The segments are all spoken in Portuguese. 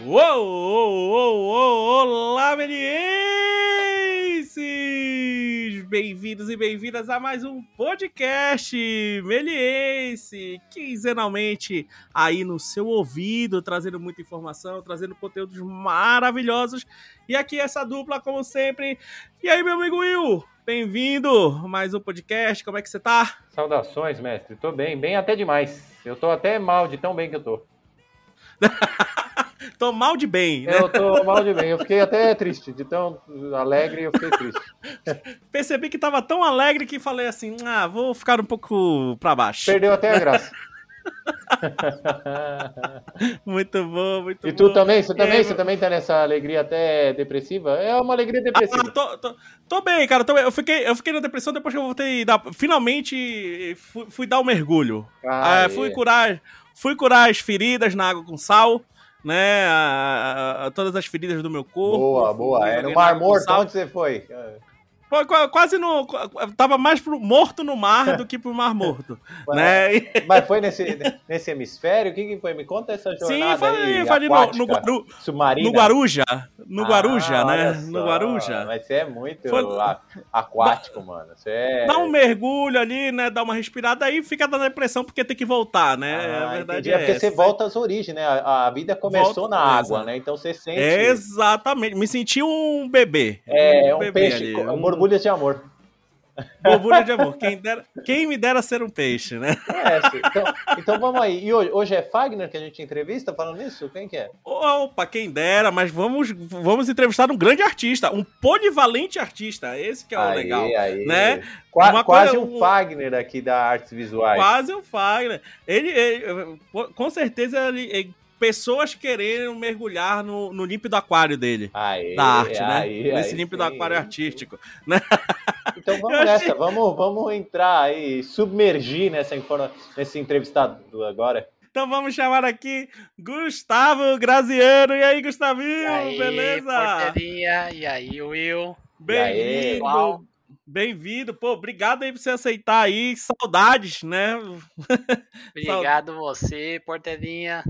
Uou, uou, uou, olá, melienses! Bem-vindos e bem-vindas a mais um podcast Meliense, quinzenalmente aí no seu ouvido, trazendo muita informação, trazendo conteúdos maravilhosos. E aqui essa dupla, como sempre. E aí, meu amigo Will? Bem-vindo mais um podcast, como é que você tá? Saudações, mestre. Tô bem, bem até demais. Eu tô até mal de tão bem que eu tô. tô mal de bem, né? Eu tô mal de bem. Eu fiquei até triste, de tão alegre eu fiquei triste. Percebi que tava tão alegre que falei assim: ah, vou ficar um pouco pra baixo. Perdeu até a graça. muito bom, muito bom. E tu também? Você também, é, você também tá nessa alegria até depressiva? É uma alegria depressiva. Ah, tô, tô, tô, bem, cara. Tô bem. Eu, fiquei, eu fiquei na depressão depois que eu voltei. Da, finalmente fui, fui, dar um mergulho. Ah, é, fui curar. Fui curar as feridas na água com sal né? A, a, todas as feridas do meu corpo. Boa, boa. É no Mar Morto, onde você foi? Foi quase no. Tava mais pro morto no mar do que pro mar morto. né? Mas foi nesse, nesse hemisfério? O que, que foi? Me conta essa jornada. Sim, foi, aí, foi ali no, no, submarina. no Guaruja. No ah, Guaruja, né? No Guaruja. Mas você é muito foi... aquático, mano. Você é... Dá um mergulho ali, né? Dá uma respirada aí fica dando depressão porque tem que voltar, né? Ah, a verdade entendi. é. É porque essa. você volta às origens, né? A, a vida começou Volta, na água, né? Então você sente. É exatamente. Me senti um bebê. É, um, um bebê peixe. Ali. Um borbulhas de amor. Borbulha de amor. Quem, dera, quem me dera ser um peixe, né? É, então, então vamos aí. E hoje, hoje é Fagner que a gente entrevista falando isso? Quem que é? Opa, quem dera, mas vamos, vamos entrevistar um grande artista, um polivalente artista. Esse que é o aí, legal. Aí. Né? Qua, quase coisa, um Fagner aqui da Artes Visuais. Quase um Fagner. Ele, ele com certeza, ele, ele pessoas querendo mergulhar no, no límpido aquário dele. Aê, da arte, né? Aí, Nesse límpido sim. aquário artístico. Né? Então vamos nessa, achei... vamos, vamos entrar aí, submergir nessa, nesse entrevistado agora. Então vamos chamar aqui Gustavo Graziano. E aí, Gustavinho, e aí, beleza? Porteirinha. E aí, Will? Bem-vindo. Bem-vindo, pô, obrigado aí por você aceitar aí, saudades, né? Obrigado você, Portelinha.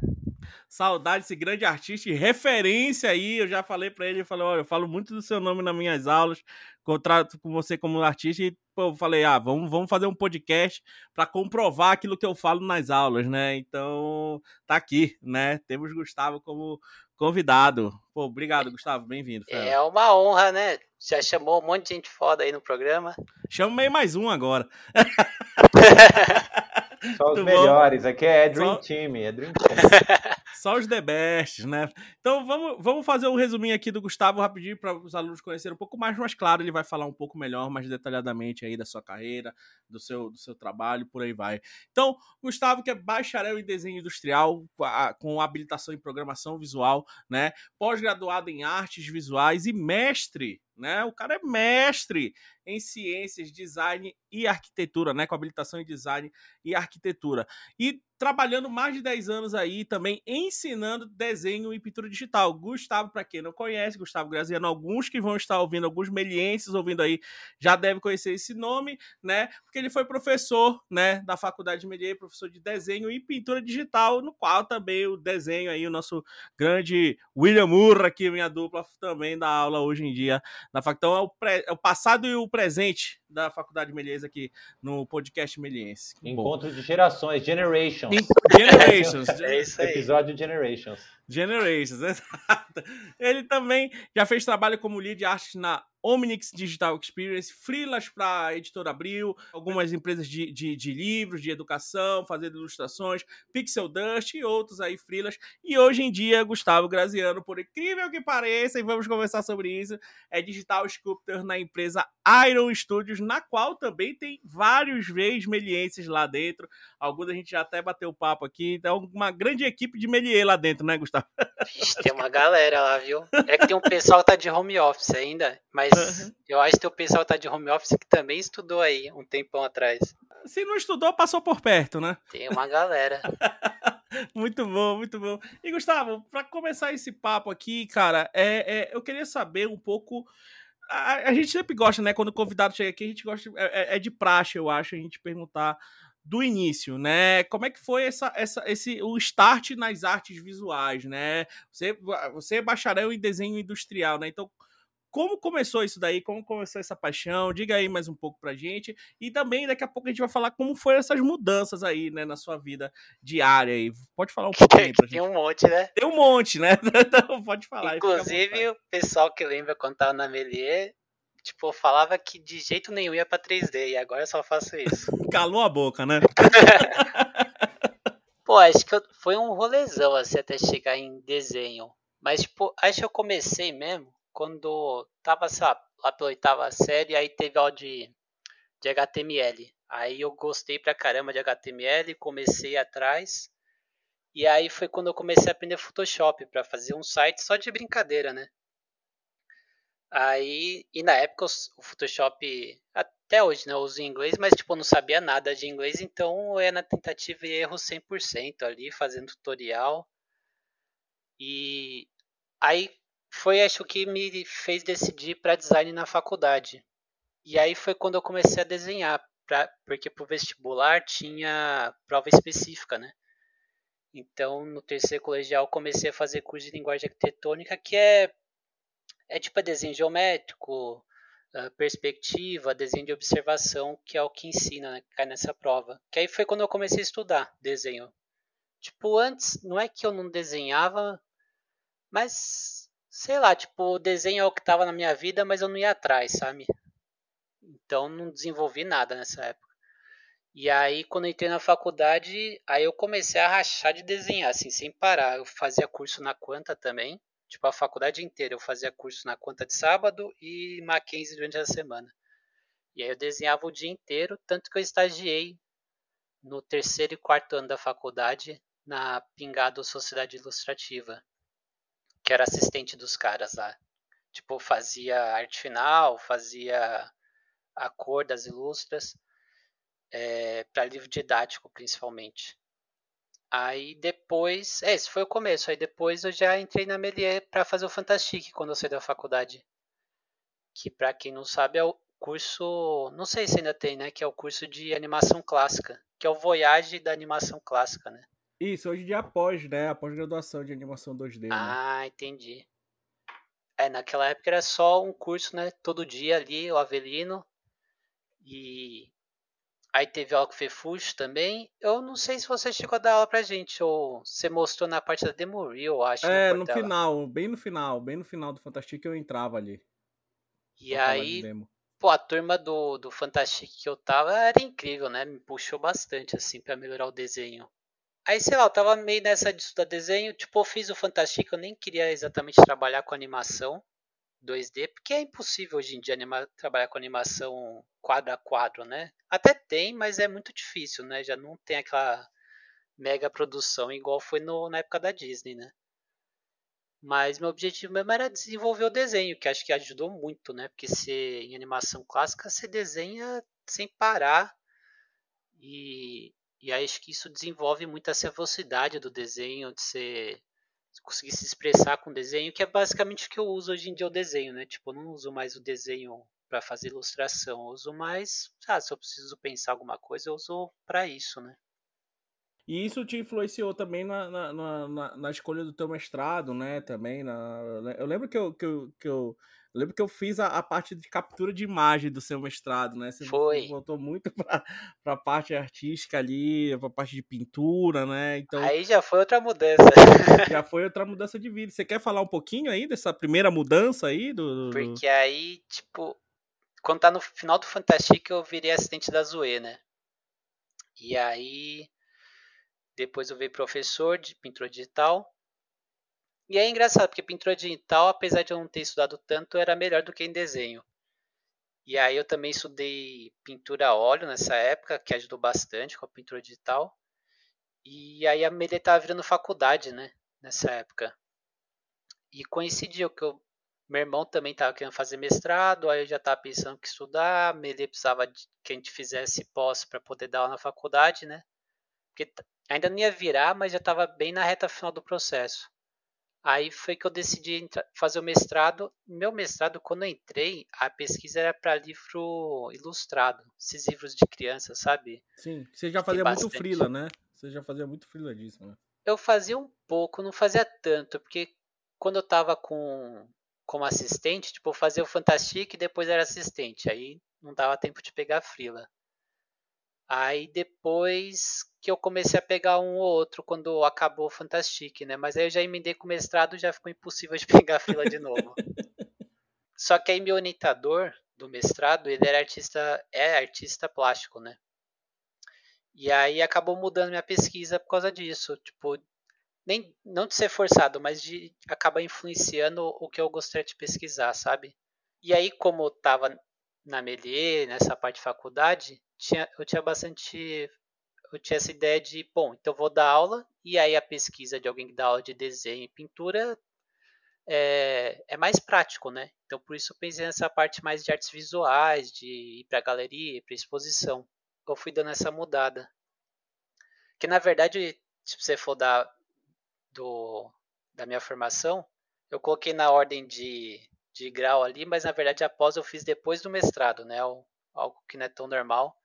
Saudade desse grande artista e referência aí. Eu já falei para ele, eu falei, olha, eu falo muito do seu nome nas minhas aulas, contrato com você como artista e pô, eu falei, ah, vamos, vamos fazer um podcast para comprovar aquilo que eu falo nas aulas, né? Então, tá aqui, né? Temos Gustavo como convidado. Pô, obrigado, Gustavo, bem-vindo. É uma honra, né? Já chamou um monte de gente foda aí no programa. Chamei mais um agora. Só os melhores, aqui é Dream Só... Team, é Dream Team. Só os the best, né? Então vamos, vamos fazer um resuminho aqui do Gustavo rapidinho para os alunos conhecerem um pouco mais, mas claro, ele vai falar um pouco melhor, mais detalhadamente aí da sua carreira, do seu, do seu trabalho, por aí vai. Então, Gustavo, que é bacharel em desenho industrial, com habilitação em programação visual, né? Pós-graduado em artes visuais e mestre né? O cara é mestre em ciências, design e arquitetura, né? Com habilitação em design e arquitetura. E trabalhando mais de 10 anos aí também ensinando desenho e pintura digital. Gustavo, para quem não conhece, Gustavo Graziano, alguns que vão estar ouvindo, alguns melienses ouvindo aí, já devem conhecer esse nome, né? Porque ele foi professor, né, da Faculdade de Medier, professor de desenho e pintura digital, no qual também o desenho aí, o nosso grande William Murra, aqui minha dupla, também dá aula hoje em dia na faculdade. Então é o, é o passado e o presente da Faculdade Meliense aqui no podcast Meliense. Encontro Bom. de gerações, Generations. Generations. é isso aí. Episódio Generations. Generations, exato. Ele também já fez trabalho como lead arte na Omnix Digital Experience, freelas para Editora Abril, algumas empresas de, de, de, livros, de educação, fazendo ilustrações, Pixel Dust e outros aí freelas. E hoje em dia, Gustavo Graziano, por incrível que pareça, e vamos conversar sobre isso, é Digital Sculptor na empresa Iron Studios, na qual também tem vários veios melienses lá dentro. Alguns a gente já até bateu papo aqui, então uma grande equipe de melier lá dentro, né, Gustavo? tem uma galera lá, viu? É que tem um pessoal que tá de home office ainda, mas uhum. eu acho que o pessoal tá de home office que também estudou aí um tempão atrás. Se não estudou, passou por perto, né? Tem uma galera. muito bom, muito bom. E Gustavo, para começar esse papo aqui, cara, é, é, eu queria saber um pouco. A, a, gente sempre gosta, né? Quando o convidado chega aqui, a gente gosta. É, é, é de praxe, eu acho, a gente perguntar do início, né? Como é que foi essa, essa, esse, o start nas artes visuais, né? Você, você é bacharel em desenho industrial, né? Então, como começou isso daí? Como começou essa paixão? Diga aí mais um pouco pra gente. E também daqui a pouco a gente vai falar como foram essas mudanças aí, né, na sua vida diária aí. Pode falar um pouco aí pra gente. Tem um monte, né? Tem um monte, né? Então pode falar. Inclusive, o pessoal que lembra quando tava na Melier, tipo, falava que de jeito nenhum ia pra 3D, e agora eu só faço isso. Calou a boca, né? Pô, acho que eu, foi um rolezão assim até chegar em desenho. Mas, tipo, acho que eu comecei mesmo quando tava, sei lá, pela oitava série, aí teve aula de, de HTML. Aí eu gostei pra caramba de HTML, comecei atrás. E aí foi quando eu comecei a aprender Photoshop para fazer um site só de brincadeira, né? Aí, e na época o Photoshop, até hoje, né, eu uso em inglês, mas tipo, eu não sabia nada de inglês, então ia na tentativa e erro 100% ali, fazendo tutorial. E aí foi acho que me fez decidir para design na faculdade. E aí foi quando eu comecei a desenhar, pra, porque pro vestibular tinha prova específica, né? Então, no terceiro colegial, comecei a fazer curso de linguagem arquitetônica, que é, é tipo desenho geométrico, perspectiva, desenho de observação, que é o que ensina, né, cai nessa prova. Que aí foi quando eu comecei a estudar desenho. Tipo, antes, não é que eu não desenhava, mas sei lá, tipo, o desenho é o que tava na minha vida, mas eu não ia atrás, sabe? Então não desenvolvi nada nessa época. E aí quando entrei na faculdade, aí eu comecei a rachar de desenhar, assim, sem parar. Eu fazia curso na Quanta também, tipo a faculdade inteira. Eu fazia curso na Quanta de sábado e Mackenzie durante a semana. E aí eu desenhava o dia inteiro, tanto que eu estagiei no terceiro e quarto ano da faculdade na Pingado Sociedade Ilustrativa que era assistente dos caras lá. Tipo, fazia arte final, fazia a cor das ilustras, é, para livro didático principalmente. Aí depois, é, esse foi o começo. Aí depois eu já entrei na Melier para fazer o Fantastic quando eu saí da faculdade. Que para quem não sabe é o curso, não sei se ainda tem, né, que é o curso de animação clássica, que é o Voyage da animação clássica, né? Isso, hoje em dia após, né? Após graduação de animação 2D. Né? Ah, entendi. É, naquela época era só um curso, né? Todo dia ali, o Avelino. E aí teve aula com o Fefuxo também. Eu não sei se você chegou a dar aula pra gente, ou você mostrou na parte da Demo Reel, eu acho. É, no final, bem no final, bem no final do Fantastic eu entrava ali. E aí, pô, a turma do, do Fantastic que eu tava era incrível, né? Me puxou bastante, assim, para melhorar o desenho. Aí, sei lá, eu tava meio nessa de estudar desenho, tipo, eu fiz o Fantástico, eu nem queria exatamente trabalhar com animação 2D, porque é impossível hoje em dia animar, trabalhar com animação quadro a quadro, né? Até tem, mas é muito difícil, né? Já não tem aquela mega produção igual foi no, na época da Disney, né? Mas meu objetivo mesmo era desenvolver o desenho, que acho que ajudou muito, né? Porque se, em animação clássica você desenha sem parar e e acho que isso desenvolve muito essa velocidade do desenho, de você conseguir se expressar com o desenho, que é basicamente o que eu uso hoje em dia o desenho, né? Tipo, eu não uso mais o desenho para fazer ilustração, eu uso mais, ah, se eu preciso pensar alguma coisa, eu uso para isso, né? E isso te influenciou também na, na, na, na, escolha do teu mestrado, né? Também. Na, eu lembro que eu, que eu, que eu, eu lembro que eu fiz a, a, parte de captura de imagem do seu mestrado, né? Você Foi. voltou muito para a parte artística ali, para a parte de pintura, né? Então, aí já foi outra mudança. já foi outra mudança de vida. Você quer falar um pouquinho aí dessa primeira mudança aí? Do, do... Porque aí, tipo, quando tá no final do Fantastic, eu virei assistente da Zoe, né? E aí depois eu virei professor de pintura digital. E é engraçado, porque pintura digital, apesar de eu não ter estudado tanto, era melhor do que em desenho. E aí eu também estudei pintura a óleo nessa época, que ajudou bastante com a pintura digital. E aí a Melê estava virando faculdade, né? Nessa época. E coincidiu que eu, meu irmão também estava querendo fazer mestrado, aí eu já estava pensando que estudar, a Melê precisava que a gente fizesse pós para poder dar aula na faculdade, né? Porque ainda não ia virar, mas já estava bem na reta final do processo. Aí foi que eu decidi fazer o mestrado. Meu mestrado, quando eu entrei, a pesquisa era para livro ilustrado, esses livros de criança, sabe? Sim, você já fazia muito frila, né? Você já fazia muito frila disso, né? Eu fazia um pouco, não fazia tanto, porque quando eu tava com como assistente, tipo, eu fazia o Fantastic e depois era assistente, aí não dava tempo de pegar frila. Aí depois que eu comecei a pegar um ou outro quando acabou o Fantastic, né? Mas aí eu já emendei com o mestrado já ficou impossível de pegar fila de novo. Só que aí meu orientador do mestrado, ele era artista, é artista plástico, né? E aí acabou mudando minha pesquisa por causa disso, tipo, nem não de ser forçado, mas de acabar influenciando o que eu gostaria de pesquisar, sabe? E aí como eu tava na Melier, nessa parte de faculdade, tinha, eu tinha bastante. Eu tinha essa ideia de, bom, então vou dar aula, e aí a pesquisa de alguém que dá aula de desenho e pintura é, é mais prático, né? Então por isso eu pensei nessa parte mais de artes visuais, de ir para galeria, para exposição. Eu fui dando essa mudada. Que na verdade, se você for dar do, da minha formação, eu coloquei na ordem de, de grau ali, mas na verdade após eu fiz depois do mestrado, né? Algo que não é tão normal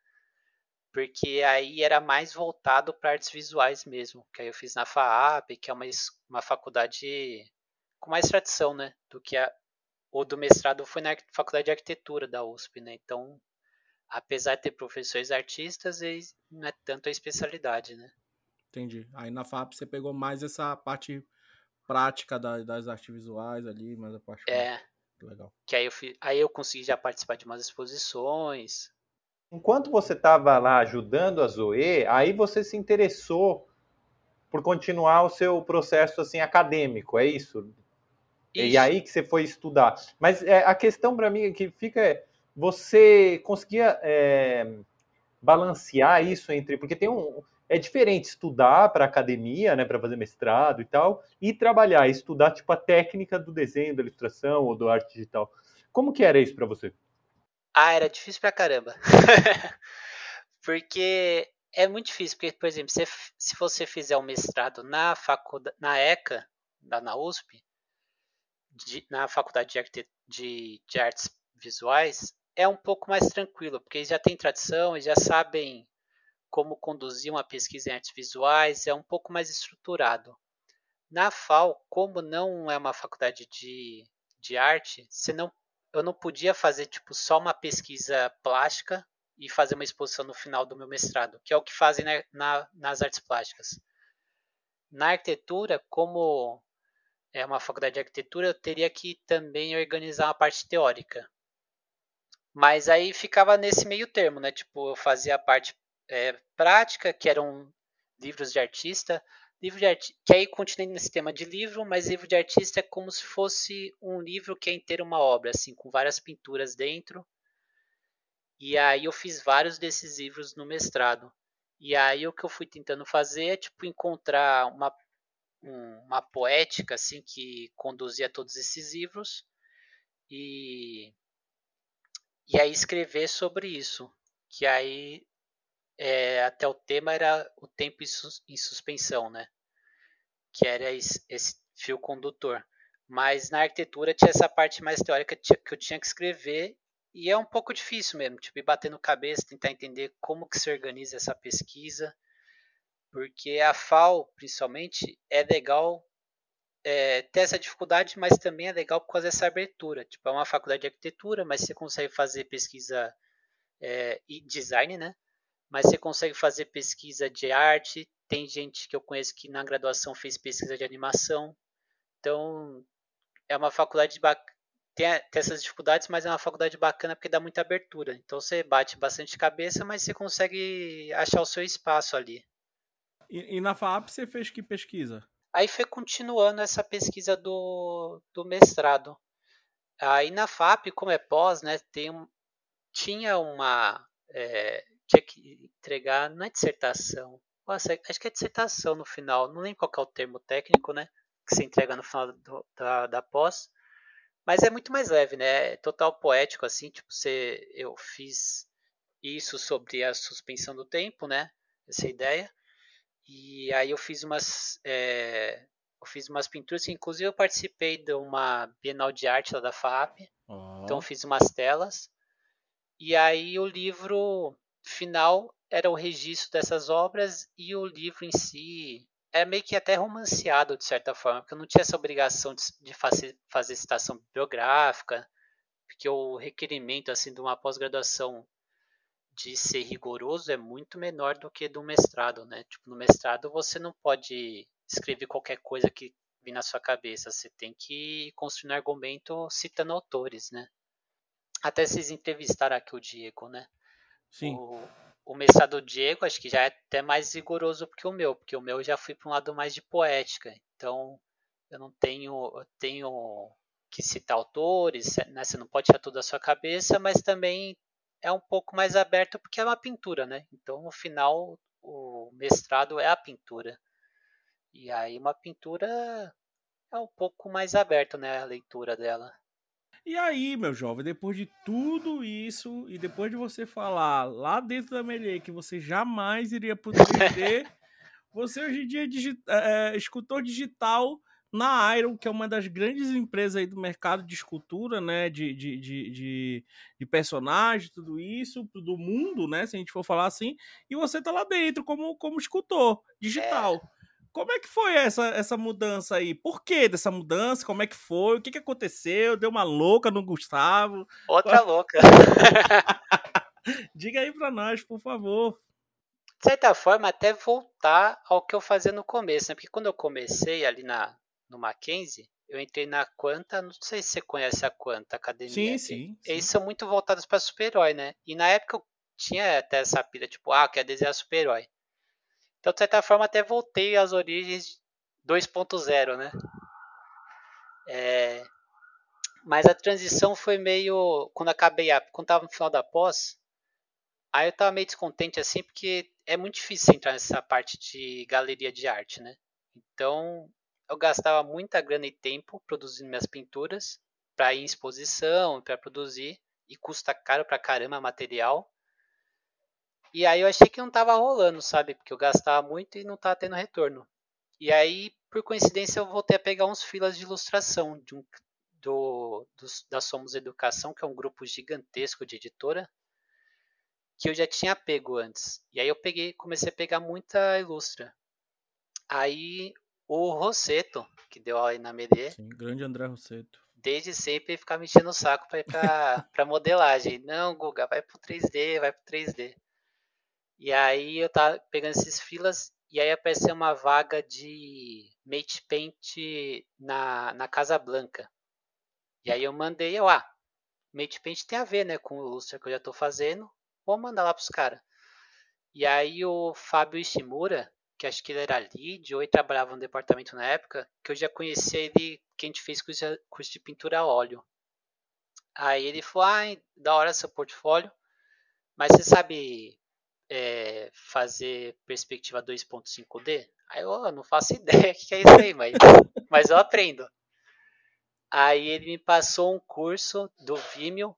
porque aí era mais voltado para artes visuais mesmo, que aí eu fiz na FAAP, que é uma, uma faculdade com mais tradição, né, do que a, o do mestrado foi na faculdade de arquitetura da USP, né, então, apesar de ter professores artistas, não é tanto a especialidade, né. Entendi. Aí na FAP você pegou mais essa parte prática das, das artes visuais ali, mais a parte... É, legal. Que aí eu, fui, aí eu consegui já participar de umas exposições, enquanto você estava lá ajudando a Zoe, aí você se interessou por continuar o seu processo assim acadêmico, é isso? isso. E aí que você foi estudar. Mas é, a questão para mim que fica é, você conseguia é, balancear isso entre, porque tem um é diferente estudar para academia, né, para fazer mestrado e tal, e trabalhar, estudar tipo a técnica do desenho, da ilustração ou do arte digital. Como que era isso para você? Ah, era difícil pra caramba. porque é muito difícil, porque, por exemplo, se, se você fizer um mestrado na faculdade, na ECA, da na USP, de, na faculdade de, de, de, artes visuais, é um pouco mais tranquilo, porque eles já têm tradição, eles já sabem como conduzir uma pesquisa em artes visuais, é um pouco mais estruturado. Na FAO, como não é uma faculdade de, de arte, você não eu não podia fazer tipo só uma pesquisa plástica e fazer uma exposição no final do meu mestrado, que é o que fazem na, na, nas artes plásticas. Na arquitetura, como é uma faculdade de arquitetura, eu teria que também organizar uma parte teórica. Mas aí ficava nesse meio termo, né? Tipo, eu fazia a parte é, prática, que eram livros de artista, Livro de artista, que aí continuei nesse tema de livro, mas livro de artista é como se fosse um livro que é inteiro uma obra, assim, com várias pinturas dentro. E aí eu fiz vários desses livros no mestrado. E aí o que eu fui tentando fazer é tipo encontrar uma uma poética assim que conduzia todos esses livros e e aí escrever sobre isso, que aí é, até o tema era o tempo em suspensão, né? Que era esse, fio condutor. Mas na arquitetura tinha essa parte mais teórica que eu tinha que escrever e é um pouco difícil mesmo, tipo, ir batendo cabeça, tentar entender como que se organiza essa pesquisa, porque a FAO, principalmente, é legal é, ter essa dificuldade, mas também é legal por causa dessa abertura. Tipo, é uma faculdade de arquitetura, mas você consegue fazer pesquisa é, e design, né? Mas você consegue fazer pesquisa de arte. Tem gente que eu conheço que na graduação fez pesquisa de animação. Então, é uma faculdade bacana. Tem, tem, essas dificuldades, mas é uma faculdade bacana porque dá muita abertura. Então você bate bastante cabeça, mas você consegue achar o seu espaço ali. E, e na FAP você fez que pesquisa? Aí foi continuando essa pesquisa do, do mestrado. Aí na FAP, como é pós, né, tem tinha uma. É, tinha que entregar, não é dissertação. Nossa, acho que é dissertação no final. Não lembro qual é o termo técnico, né? Que se entrega no final do, da, da pós. Mas é muito mais leve, né? É total poético, assim. Tipo, você, eu fiz isso sobre a suspensão do tempo, né? Essa ideia. E aí eu fiz umas. É, eu fiz umas pinturas, inclusive eu participei de uma Bienal de Arte lá da FAP, oh. então eu fiz umas telas. E aí o livro final era o registro dessas obras e o livro em si é meio que até romanceado de certa forma, porque eu não tinha essa obrigação de, de fazer, fazer citação bibliográfica, porque o requerimento assim de uma pós-graduação de ser rigoroso é muito menor do que do mestrado, né? Tipo, no mestrado você não pode escrever qualquer coisa que vir na sua cabeça, você tem que construir um argumento citando autores, né? Até vocês entrevistaram aqui o Diego, né? Sim. O, o mestrado do Diego acho que já é até mais rigoroso que o meu, porque o meu já fui para um lado mais de poética. Então, eu não tenho, eu tenho que citar autores, né? Você não pode tirar tudo da sua cabeça, mas também é um pouco mais aberto porque é uma pintura, né? Então, no final, o mestrado é a pintura. E aí uma pintura é um pouco mais aberto, né, a leitura dela. E aí, meu jovem, depois de tudo isso e depois de você falar lá dentro da Melier que você jamais iria pro 3D, você hoje em dia é, digi é, escultor digital na Iron, que é uma das grandes empresas aí do mercado de escultura, né, de, de, de, de, de personagem, tudo isso, do mundo, né, se a gente for falar assim, e você tá lá dentro como, como escultor digital. É. Como é que foi essa, essa mudança aí? Por que dessa mudança? Como é que foi? O que, que aconteceu? Deu uma louca no Gustavo? Outra louca. Diga aí pra nós, por favor. De certa forma, até voltar ao que eu fazia no começo, né? Porque quando eu comecei ali na, no Mackenzie, eu entrei na Quanta, não sei se você conhece a Quanta Academia. Sim, sim. Eles sim. são muito voltados para super-herói, né? E na época eu tinha até essa pilha, tipo, ah, quer desenhar super-herói. Então, de certa forma, até voltei às origens 2.0, né? É... Mas a transição foi meio. Quando acabei a. Quando tava no final da pós, aí eu tava meio descontente assim, porque é muito difícil entrar nessa parte de galeria de arte, né? Então, eu gastava muita grana e tempo produzindo minhas pinturas para ir em exposição, para produzir, e custa caro pra caramba material. E aí eu achei que não tava rolando, sabe? Porque eu gastava muito e não tava tendo retorno. E aí, por coincidência, eu voltei a pegar uns filas de ilustração de um, do, do, da Somos Educação, que é um grupo gigantesco de editora, que eu já tinha pego antes. E aí eu peguei, comecei a pegar muita ilustra. Aí o Rosseto, que deu aula aí na Medê. Sim, grande André Rosseto. Desde sempre ficar me enchendo o saco para ir pra, pra modelagem. Não, Guga, vai pro 3D, vai pro 3D. E aí eu tava pegando esses filas e aí apareceu uma vaga de Mate Paint na, na Casa Blanca. E aí eu mandei, eu, ah, Mate Paint tem a ver, né, com o lustre que eu já tô fazendo. Vou mandar lá pros caras. E aí o Fábio Ishimura, que acho que ele era lead ou ele trabalhava no departamento na época, que eu já conheci ele, que a gente fez curso, curso de pintura a óleo. Aí ele falou, ah, da hora seu portfólio, mas você sabe é, fazer perspectiva 2.5D? Aí eu não faço ideia o que é isso aí, mas, mas eu aprendo. Aí ele me passou um curso do Vimeo,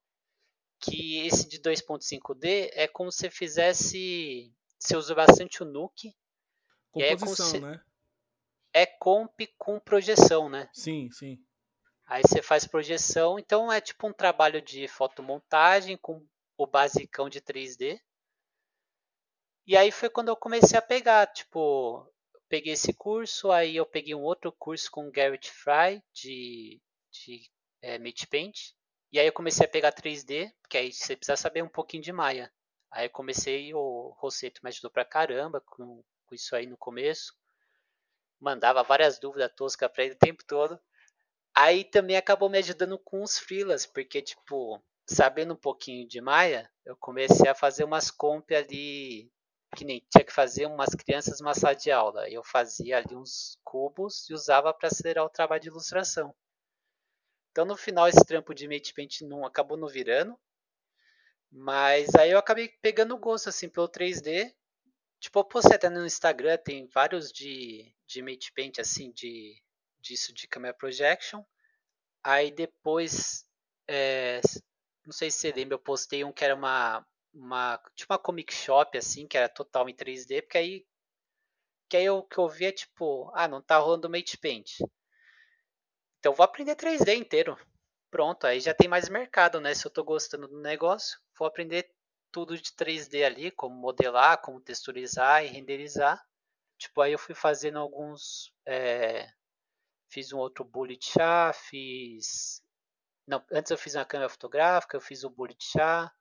que esse de 2.5D é como se fizesse. Você usa bastante o Nuke. Composição, é se, né? É comp com projeção, né? Sim, sim. Aí você faz projeção, então é tipo um trabalho de fotomontagem com o basicão de 3D. E aí foi quando eu comecei a pegar, tipo, peguei esse curso, aí eu peguei um outro curso com o Garrett Fry de, de é, Mate Paint. E aí eu comecei a pegar 3D, porque aí você precisa saber um pouquinho de Maya. Aí eu comecei, o Rosseto me ajudou pra caramba com, com isso aí no começo. Mandava várias dúvidas toscas pra ele o tempo todo. Aí também acabou me ajudando com os freelas, porque tipo, sabendo um pouquinho de Maya, eu comecei a fazer umas comp ali que nem tinha que fazer umas crianças uma sala de aula. Eu fazia ali uns cubos e usava para acelerar o trabalho de ilustração. Então no final esse trampo de Mate Paint não acabou não virando. Mas aí eu acabei pegando gosto assim pelo 3D. Tipo, eu postei até no Instagram, tem vários de, de Mate Paint assim, de disso de camera projection. Aí depois, é, não sei se você lembra, eu postei um que era uma, uma tipo uma comic shop assim, que era total em 3D, porque aí Que aí o que eu vi é tipo, ah, não tá rolando Mate Paint. Então vou aprender 3D inteiro. Pronto, aí já tem mais mercado, né? Se eu tô gostando do negócio, vou aprender tudo de 3D ali, como modelar, como texturizar e renderizar. Tipo, aí eu fui fazendo alguns. É, fiz um outro bullet chá, fiz. Não, antes eu fiz uma câmera fotográfica, eu fiz o bullet chá.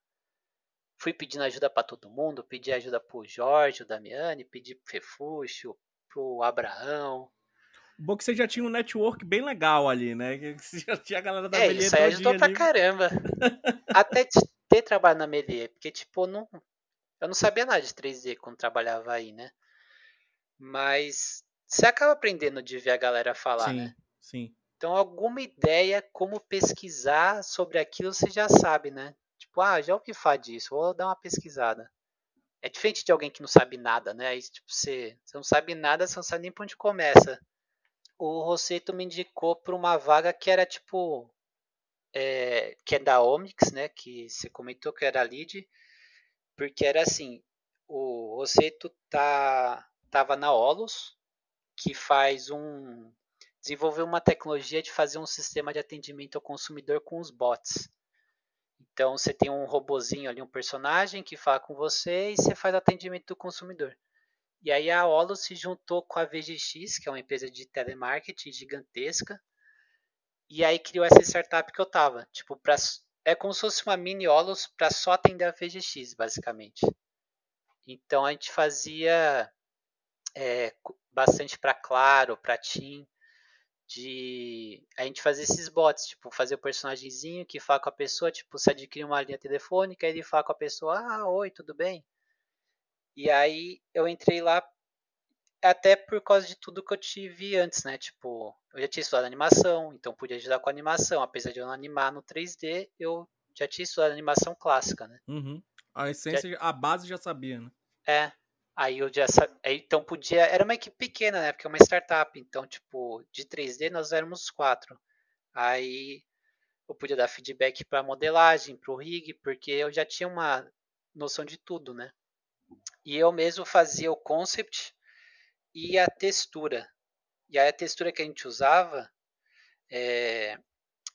Fui pedindo ajuda para todo mundo, pedi ajuda pro Jorge, o Damiani, pedi pro Refúgio, pro Abraão. Bom que você já tinha um network bem legal ali, né? Você já tinha a galera da é, Melier isso aí ajudou ali. pra caramba. Até ter trabalho na Melier, porque, tipo, não, eu não sabia nada de 3D quando trabalhava aí, né? Mas você acaba aprendendo de ver a galera falar, sim, né? Sim. Então, alguma ideia como pesquisar sobre aquilo você já sabe, né? Tipo, ah, já ouvi falar disso, vou dar uma pesquisada. É diferente de alguém que não sabe nada, né? Aí, tipo, você, você não sabe nada, você não sabe nem por onde começa. O Rosseto me indicou para uma vaga que era tipo. É, que é da Omix, né? Que você comentou que era lead. Porque era assim: o Rosseto tá estava na Olus, que faz um desenvolveu uma tecnologia de fazer um sistema de atendimento ao consumidor com os bots. Então você tem um robozinho ali, um personagem que fala com você e você faz atendimento do consumidor. E aí a Olus se juntou com a VGX, que é uma empresa de telemarketing gigantesca, e aí criou essa startup que eu tava. Tipo, pra, é como se fosse uma mini Olus para só atender a VGX, basicamente. Então a gente fazia é, bastante para Claro, para Team, de a gente fazer esses bots, tipo, fazer o personagemzinho que fala com a pessoa, tipo, se adquirir uma linha telefônica, ele fala com a pessoa, ah, oi, tudo bem? E aí eu entrei lá até por causa de tudo que eu tive antes, né? Tipo, eu já tinha estudado animação, então podia ajudar com animação, apesar de eu não animar no 3D, eu já tinha estudado animação clássica, né? Uhum. A essência, já... a base já sabia, né? É, Aí eu já sabia, então podia, era uma equipe pequena, né? Porque é uma startup, então tipo, de 3D nós éramos quatro. Aí eu podia dar feedback para modelagem, para o rig, porque eu já tinha uma noção de tudo, né? E eu mesmo fazia o concept e a textura. E aí a textura que a gente usava é,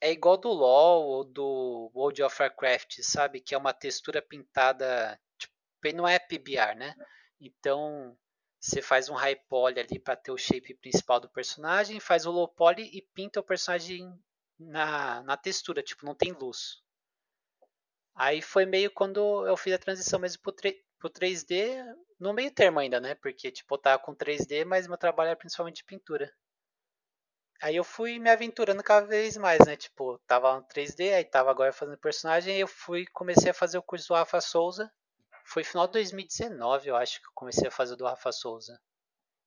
é igual do LoL ou do World of Warcraft, sabe? Que é uma textura pintada, tipo, não é PBR, né? Então, você faz um high poly ali para ter o shape principal do personagem, faz o low poly e pinta o personagem na, na textura, tipo, não tem luz. Aí foi meio quando eu fiz a transição mesmo pro, pro 3D, no meio termo ainda, né? Porque, tipo, eu tava com 3D, mas meu trabalho era principalmente pintura. Aí eu fui me aventurando cada vez mais, né? Tipo, tava no 3D, aí tava agora fazendo personagem, aí eu fui, comecei a fazer o curso do Rafa Souza, foi final de 2019, eu acho, que eu comecei a fazer do Rafa Souza.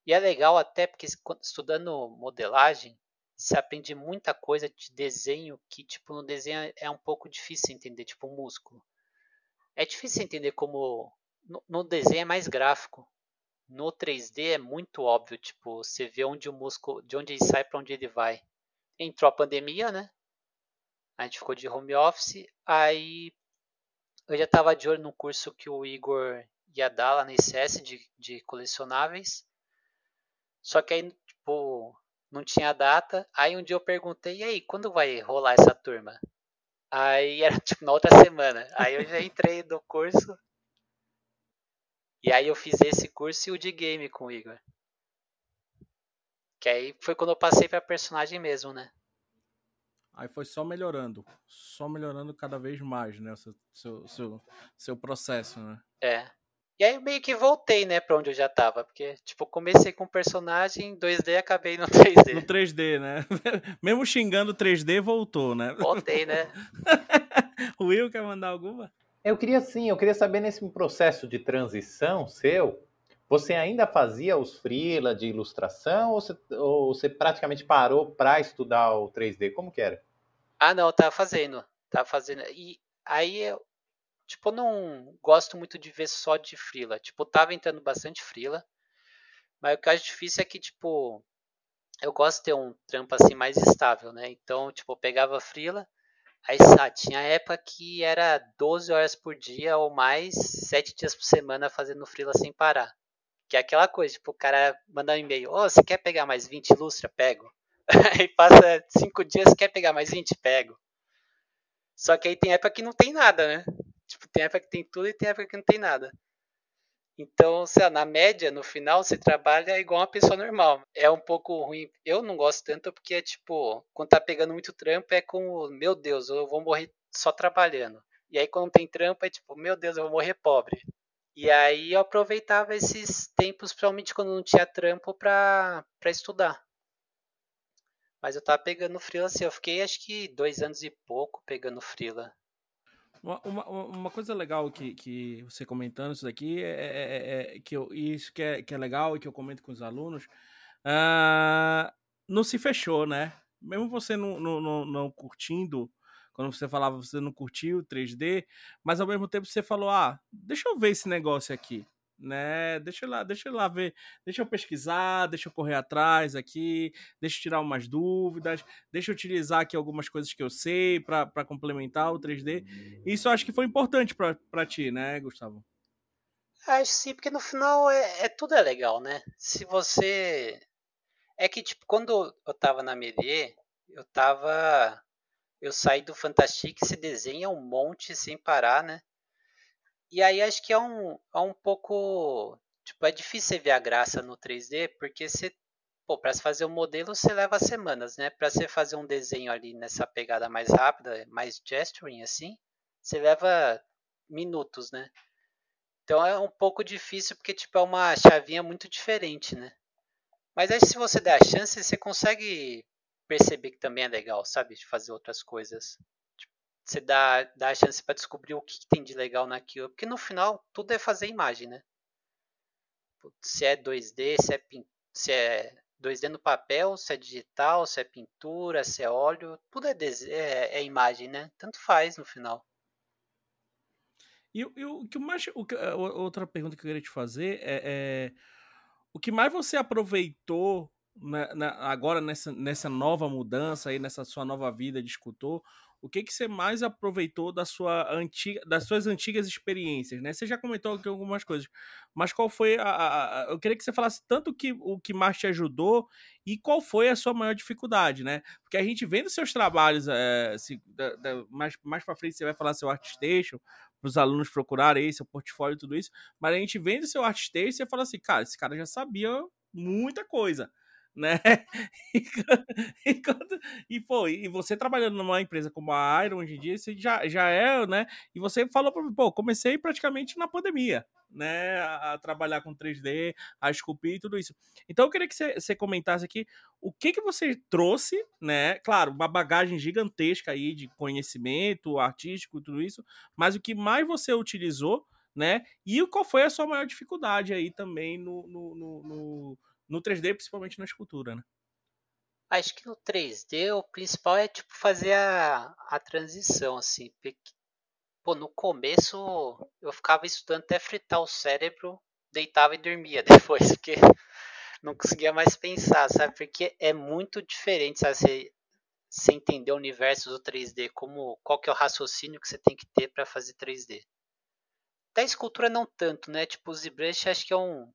E é legal até porque estudando modelagem, você aprende muita coisa de desenho que, tipo, no desenho é um pouco difícil entender, tipo, um músculo. É difícil entender como... No, no desenho é mais gráfico. No 3D é muito óbvio, tipo, você vê onde o músculo, de onde ele sai para onde ele vai. Entrou a pandemia, né? A gente ficou de home office, aí eu já estava de olho no curso que o Igor ia dar lá na ICS de, de colecionáveis. Só que aí, tipo, não tinha data. Aí um dia eu perguntei, e aí, quando vai rolar essa turma? Aí era tipo na outra semana. Aí eu já entrei no curso. E aí eu fiz esse curso e o de game com o Igor. Que aí foi quando eu passei pra personagem mesmo, né? Aí foi só melhorando, só melhorando cada vez mais, né? O seu, seu, seu, seu processo, né? É. E aí meio que voltei, né, pra onde eu já tava. Porque, tipo, comecei com um personagem 2D e acabei no 3D. No 3D, né? Mesmo xingando 3D, voltou, né? Voltei, né? o Will quer mandar alguma? Eu queria sim, eu queria saber nesse processo de transição seu, você ainda fazia os freela de ilustração ou você, ou você praticamente parou para estudar o 3D? Como que era? Ah, não, tava fazendo. Tava fazendo. E aí eu, tipo, não gosto muito de ver só de freela. Tipo, tava entrando bastante freela. Mas o que eu acho difícil é que, tipo, eu gosto de ter um trampo assim mais estável, né? Então, tipo, eu pegava freela, aí sabe, tinha época que era 12 horas por dia ou mais, 7 dias por semana fazendo freela sem parar Que é aquela coisa, tipo, o cara mandar um e-mail, ô, oh, você quer pegar mais 20 ilustra? Pego. aí passa 5 dias, quer pegar mais 20? Pego. Só que aí tem época que não tem nada, né? Tipo, tem época que tem tudo e tem época que não tem nada. Então, sei lá, na média, no final, você trabalha igual uma pessoa normal. É um pouco ruim. Eu não gosto tanto porque é tipo, quando tá pegando muito trampo, é com, meu Deus, eu vou morrer só trabalhando. E aí, quando tem trampo, é tipo, meu Deus, eu vou morrer pobre. E aí eu aproveitava esses tempos, principalmente quando não tinha trampo, pra estudar. Mas eu tava pegando frila assim, eu fiquei acho que dois anos e pouco pegando frila. Uma, uma, uma, coisa legal que, que você comentando isso daqui é, é, é, é que eu, isso que é, que é legal e que eu comento com os alunos, uh, não se fechou, né? Mesmo você não, não, não, não curtindo, quando você falava você não curtiu 3D, mas ao mesmo tempo você falou, ah, deixa eu ver esse negócio aqui né? Deixa eu lá, deixa eu lá ver, deixa eu pesquisar, deixa eu correr atrás aqui, deixa eu tirar umas dúvidas, deixa eu utilizar aqui algumas coisas que eu sei para complementar o 3D. Isso eu acho que foi importante para ti, né, Gustavo? Acho sim, porque no final é, é, tudo é legal, né? Se você é que tipo quando eu tava na Melier, eu tava eu saí do Fantastic, se desenha um monte sem parar, né? E aí acho que é um, é um pouco. Tipo, é difícil você ver a graça no 3D, porque você. Pô, pra se fazer um modelo você leva semanas, né? Pra você fazer um desenho ali nessa pegada mais rápida, mais gesturing assim, você leva minutos, né? Então é um pouco difícil porque tipo é uma chavinha muito diferente, né? Mas aí se você der a chance, você consegue perceber que também é legal, sabe? De fazer outras coisas você dá, dá a chance para descobrir o que, que, tem de legal naquilo. Porque no final, tudo é fazer imagem, né? Se é 2D, se é, se é 2D no papel, se é digital, se é pintura, se é óleo, tudo é, é, é imagem, né? Tanto faz no final. E, e o que mais. O, outra pergunta que eu queria te fazer é, é o que mais você aproveitou na, na, agora nessa, nessa nova mudança aí, nessa sua nova vida de escultor, o que que você mais aproveitou da sua antiga, das suas antigas experiências, né? Você já comentou aqui algumas coisas, mas qual foi a, a, a, eu queria que você falasse tanto que o que mais te ajudou e qual foi a sua maior dificuldade, né? Porque a gente vendo seus trabalhos, é, se, da, da, mais mais para frente você vai falar seu ArtStation para os alunos procurarem aí seu portfólio e tudo isso, mas a gente vendo seu ArtStation você fala assim, cara, esse cara já sabia muita coisa né? E, quando, e, pô, e você trabalhando numa empresa como a Iron hoje em dia, você já, já é, né? E você falou para mim, pô, comecei praticamente na pandemia, né? A, a, trabalhar com 3D, a esculpir e tudo isso. Então eu queria que você, você comentasse aqui o que que você trouxe, né? Claro, uma bagagem gigantesca aí de conhecimento artístico e tudo isso, mas o que mais você utilizou, né? E qual foi a sua maior dificuldade aí também no, no, no, no no 3D, principalmente na escultura, né? Acho que no 3D o principal é tipo fazer a, a transição, assim. Pô, no começo eu ficava estudando até fritar o cérebro, deitava e dormia depois, porque não conseguia mais pensar, sabe? Porque é muito diferente, sabe? Você, você entender o universo do 3D, como, qual que é o raciocínio que você tem que ter para fazer 3D. Da escultura não tanto, né? Tipo, o ZBrush acho que é um,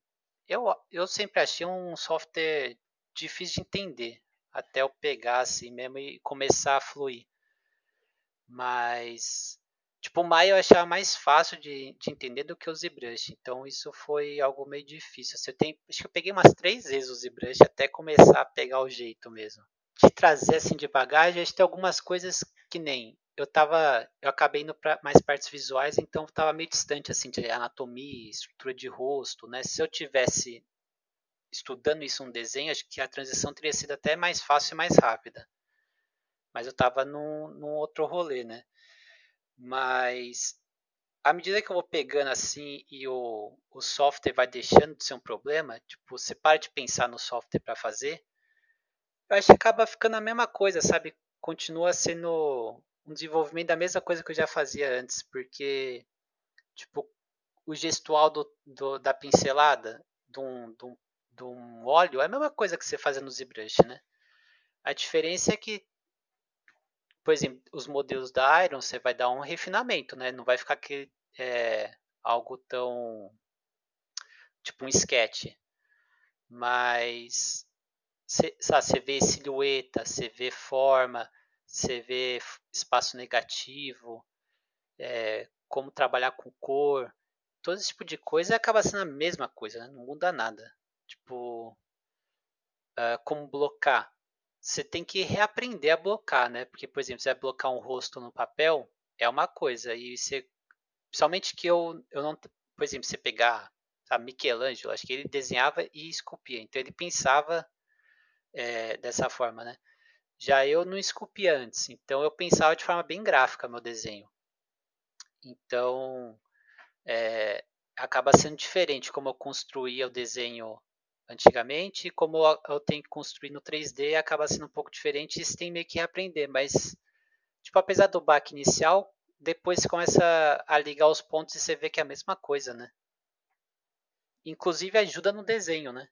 eu, eu sempre achei um software difícil de entender, até eu pegar assim mesmo e começar a fluir. Mas, tipo, o Maya eu achava mais fácil de, de entender do que o ZBrush, então isso foi algo meio difícil. Assim, eu tenho, acho que eu peguei umas três vezes o ZBrush até começar a pegar o jeito mesmo. De trazer assim de bagagem, acho que tem algumas coisas que nem eu tava. Eu acabei indo para mais partes visuais, então estava meio distante assim de anatomia, estrutura de rosto, né? Se eu tivesse estudando isso um desenho, acho que a transição teria sido até mais fácil e mais rápida. Mas eu estava num, num outro rolê, né? Mas à medida que eu vou pegando assim e o, o software vai deixando de ser um problema, tipo, você para de pensar no software para fazer, eu acho que acaba ficando a mesma coisa, sabe? Continua sendo um desenvolvimento da mesma coisa que eu já fazia antes, porque tipo o gestual do, do da pincelada de um, de, um, de um óleo é a mesma coisa que você faz no ZBrush, né? A diferença é que, por exemplo, os modelos da Iron você vai dar um refinamento, né? Não vai ficar que, é, algo tão tipo um sketch. Mas você vê silhueta, você vê forma, você vê espaço negativo, é, como trabalhar com cor, todo esse tipo de coisa acaba sendo a mesma coisa, né? não muda nada. Tipo, uh, como blocar. Você tem que reaprender a blocar, né? Porque, por exemplo, você vai blocar um rosto no papel, é uma coisa. E você. Principalmente que eu, eu não. Por exemplo, você pegar sabe, Michelangelo, acho que ele desenhava e esculpia. Então ele pensava é, dessa forma, né? Já eu não esculpia antes, então eu pensava de forma bem gráfica meu desenho. Então é, acaba sendo diferente como eu construía o desenho antigamente como eu tenho que construir no 3D acaba sendo um pouco diferente você tem meio que aprender, mas tipo, apesar do baque inicial, depois você começa a ligar os pontos e você vê que é a mesma coisa, né? Inclusive ajuda no desenho, né?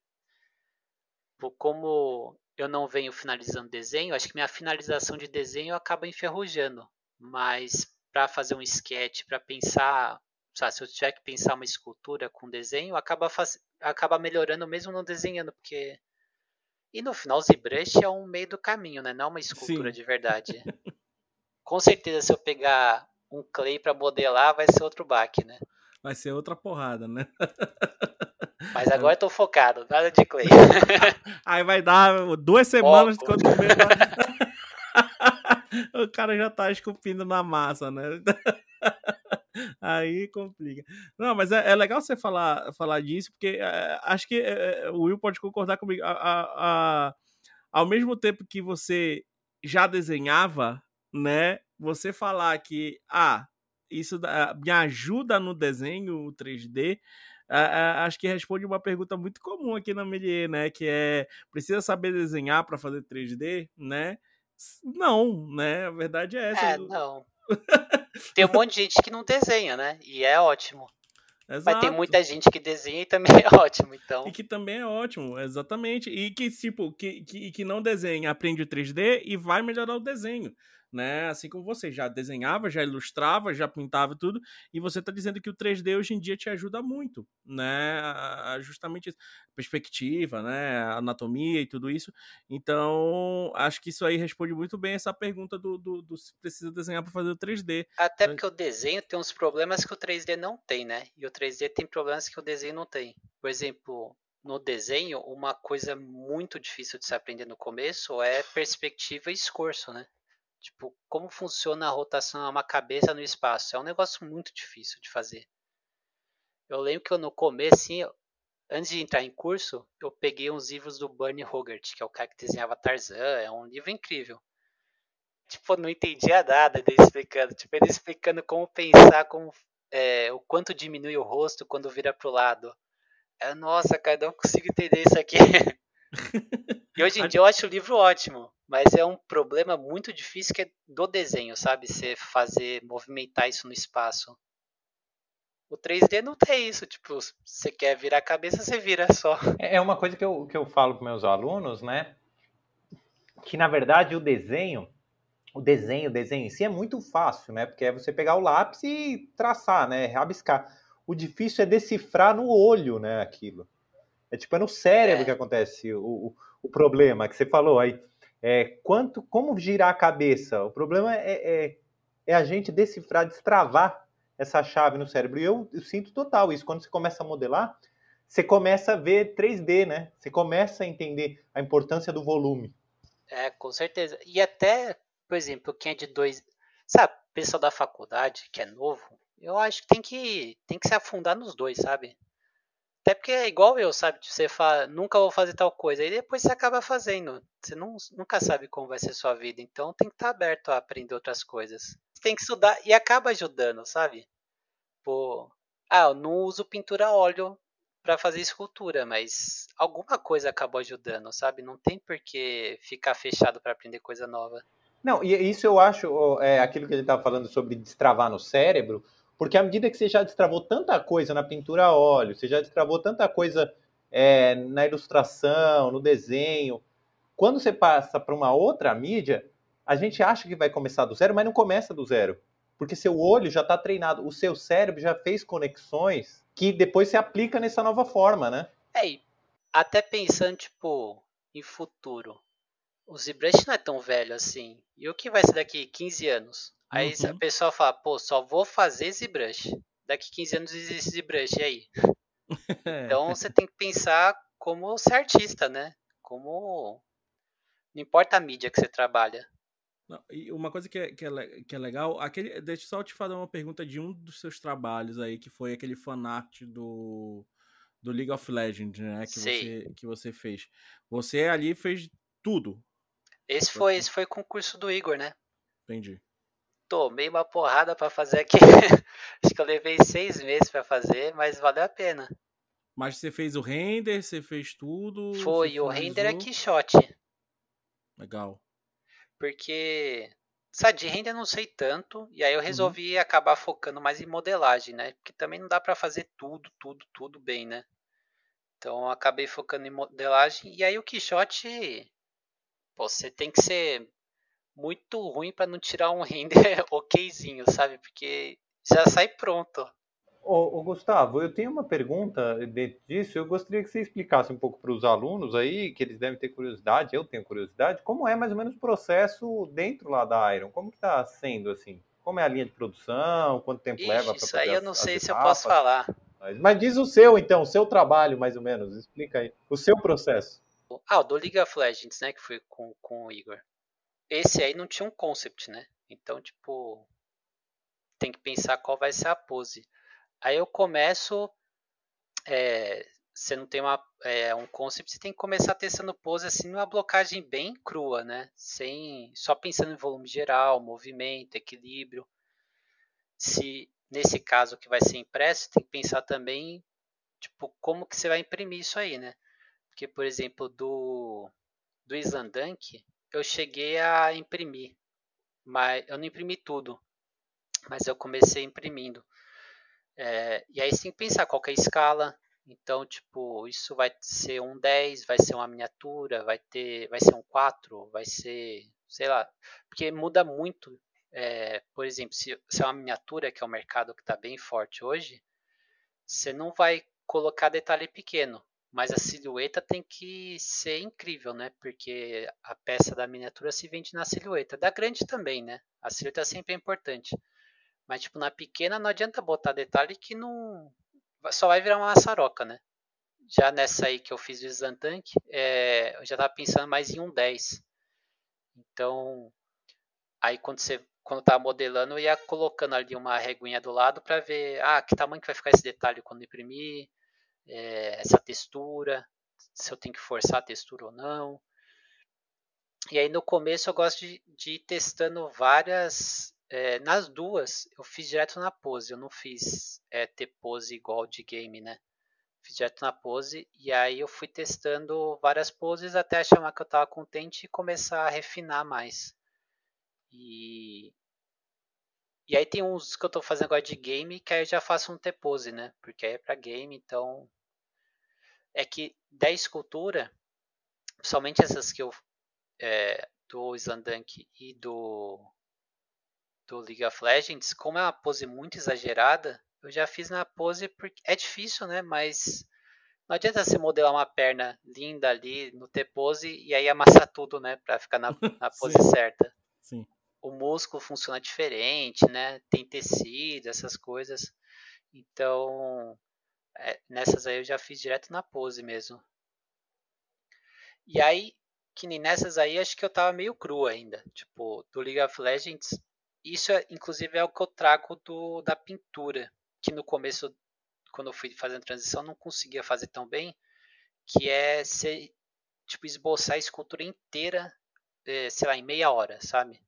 Como eu não venho finalizando desenho, acho que minha finalização de desenho acaba enferrujando. Mas para fazer um sketch, para pensar, sabe, se eu tiver que pensar uma escultura com desenho, acaba, faz... acaba melhorando mesmo não desenhando, porque. E no final, o ZBrush é um meio do caminho, né? Não é uma escultura Sim. de verdade. com certeza, se eu pegar um clay para modelar, vai ser outro baque, né? vai ser outra porrada, né? Mas agora eu tô focado, nada de Clay. Aí vai dar duas semanas Foco. quando vê. o cara já tá esculpindo na massa, né? Aí complica. Não, mas é, é, legal você falar, falar disso, porque é, acho que é, o Will pode concordar comigo. A, a, a, ao mesmo tempo que você já desenhava, né? Você falar que, ah, isso me ajuda no desenho 3D. Acho que responde uma pergunta muito comum aqui na Melier, né? Que é: precisa saber desenhar para fazer 3D, né? Não, né? A verdade é essa. É, não. Tem um monte de gente que não desenha, né? E é ótimo. Exato. Mas tem muita gente que desenha e também é ótimo, então. E que também é ótimo, exatamente. E que, tipo, que, que, que não desenha, aprende o 3D e vai melhorar o desenho né? Assim como você já desenhava, já ilustrava, já pintava tudo, e você está dizendo que o 3D hoje em dia te ajuda muito, né? Justamente isso. perspectiva, né? Anatomia e tudo isso. Então, acho que isso aí responde muito bem essa pergunta do, do, do se precisa desenhar para fazer o 3D. Até porque o desenho tem uns problemas que o 3D não tem, né? E o 3D tem problemas que o desenho não tem. Por exemplo, no desenho, uma coisa muito difícil de se aprender no começo é perspectiva e escorço, né? Tipo, como funciona a rotação de uma cabeça no espaço? É um negócio muito difícil de fazer. Eu lembro que eu, no começo, assim, antes de entrar em curso, eu peguei uns livros do Bernie Hogarth, que é o cara que desenhava Tarzan, é um livro incrível. Tipo, eu não entendia nada dele explicando. Tipo, ele explicando como pensar, como, é, o quanto diminui o rosto quando vira pro lado. Eu, Nossa, cara, não consigo entender isso aqui. e hoje em dia eu acho o livro ótimo. Mas é um problema muito difícil que é do desenho, sabe? Você fazer, movimentar isso no espaço. O 3D não tem isso, tipo, você quer virar a cabeça, você vira só. É, é uma coisa que eu, que eu falo para meus alunos, né? Que na verdade o desenho, o desenho, o desenho em si é muito fácil, né? Porque é você pegar o lápis e traçar, né? Rabiscar. O difícil é decifrar no olho, né? Aquilo. É tipo, é no cérebro é. que acontece o, o, o problema que você falou aí é, quanto, como girar a cabeça. O problema é, é, é, a gente decifrar, destravar essa chave no cérebro. E eu, eu, sinto total isso. Quando você começa a modelar, você começa a ver 3D, né? Você começa a entender a importância do volume. É, com certeza. E até, por exemplo, quem é de dois. Sabe, pessoal da faculdade, que é novo, eu acho que tem que, tem que se afundar nos dois, sabe? Até porque é igual eu, sabe? Você fala, nunca vou fazer tal coisa. E depois você acaba fazendo. Você não, nunca sabe como vai ser sua vida. Então tem que estar aberto a aprender outras coisas. Você tem que estudar e acaba ajudando, sabe? Pô, ah, eu não uso pintura a óleo para fazer escultura, mas alguma coisa acabou ajudando, sabe? Não tem por que ficar fechado para aprender coisa nova. Não, e isso eu acho, é, aquilo que ele estava falando sobre destravar no cérebro, porque à medida que você já destravou tanta coisa na pintura a óleo, você já destravou tanta coisa é, na ilustração, no desenho, quando você passa para uma outra mídia, a gente acha que vai começar do zero, mas não começa do zero. Porque seu olho já está treinado, o seu cérebro já fez conexões que depois se aplica nessa nova forma, né? É, até pensando, tipo, em futuro. O ZBrush não é tão velho assim. E o que vai ser daqui 15 anos? Aí uhum. a pessoa fala, pô, só vou fazer ZBrush. Daqui 15 anos existe ZBrush, e aí? então você tem que pensar como ser artista, né? Como. Não importa a mídia que você trabalha. Não, e uma coisa que é, que é, que é legal, aquele, deixa eu só te fazer uma pergunta de um dos seus trabalhos aí, que foi aquele fanart do, do League of Legends, né? Que, você, que você fez. Você ali fez tudo. Esse foi, esse foi o concurso do Igor, né? Entendi. Tomei uma porrada para fazer aqui. Acho que eu levei seis meses para fazer, mas valeu a pena. Mas você fez o render, você fez tudo? Foi, o render é Quixote. Legal. Porque, sabe, de render eu não sei tanto, e aí eu uhum. resolvi uhum. acabar focando mais em modelagem, né? Porque também não dá para fazer tudo, tudo, tudo bem, né? Então eu acabei focando em modelagem, e aí o Quixote, pô, você tem que ser muito ruim para não tirar um render okzinho, sabe? Porque já sai pronto. Ô, ô, Gustavo, eu tenho uma pergunta dentro disso. Eu gostaria que você explicasse um pouco para os alunos aí, que eles devem ter curiosidade, eu tenho curiosidade, como é mais ou menos o processo dentro lá da Iron? Como que está sendo assim? Como é a linha de produção? Quanto tempo Ixi, leva para Isso aí eu não as, sei as se eu posso falar. Mas, mas, diz o seu então, o seu trabalho mais ou menos. Explica aí. O seu processo. Ah, o do League of Legends, né? Que foi com, com o Igor. Esse aí não tinha um concept, né? Então, tipo, tem que pensar qual vai ser a pose. Aí eu começo. É, você não tem uma, é, um concept, você tem que começar testando pose assim numa blocagem bem crua, né? Sem só pensando em volume geral, movimento, equilíbrio. Se nesse caso que vai ser impresso, tem que pensar também tipo como que você vai imprimir isso aí, né? Porque por exemplo do do Islandunk eu cheguei a imprimir, mas eu não imprimi tudo, mas eu comecei imprimindo. É, e aí você tem que pensar qual é a escala. Então, tipo, isso vai ser um 10, vai ser uma miniatura, vai ter, vai ser um 4, vai ser, sei lá, porque muda muito. É, por exemplo, se, se é uma miniatura, que é um mercado que está bem forte hoje, você não vai colocar detalhe pequeno, mas a silhueta tem que ser incrível, né? Porque a peça da miniatura se vende na silhueta. Da grande também, né? A silhueta sempre é importante. Mas, tipo, na pequena não adianta botar detalhe que não. Só vai virar uma maçaroca, né? Já nessa aí que eu fiz do Zantank, é, eu já tava pensando mais em um 10. Então, aí quando você quando tava modelando, eu ia colocando ali uma reguinha do lado para ver, ah, que tamanho que vai ficar esse detalhe quando imprimir, é, essa textura, se eu tenho que forçar a textura ou não. E aí no começo eu gosto de, de ir testando várias é, nas duas, eu fiz direto na pose. Eu não fiz é, ter pose igual de game, né? Fiz direto na pose. E aí eu fui testando várias poses até achar que eu tava contente e começar a refinar mais. E, e aí tem uns que eu tô fazendo agora de game que aí eu já faço um T-pose, né? Porque aí é pra game, então. É que da escultura, somente essas que eu. É, do Slandunk e do do League of Legends, como é uma pose muito exagerada, eu já fiz na pose porque é difícil, né? Mas não adianta você modelar uma perna linda ali no T-pose e aí amassar tudo, né? Pra ficar na, na pose Sim. certa. Sim. O músculo funciona diferente, né? Tem tecido, essas coisas. Então, é, nessas aí eu já fiz direto na pose mesmo. E aí, que nem nessas aí, acho que eu tava meio cru ainda. Tipo, do League of Legends, isso, é, inclusive, é o que eu trago do, da pintura, que no começo, quando eu fui fazendo transição, não conseguia fazer tão bem, que é ser, tipo, esboçar a escultura inteira, é, sei lá, em meia hora, sabe?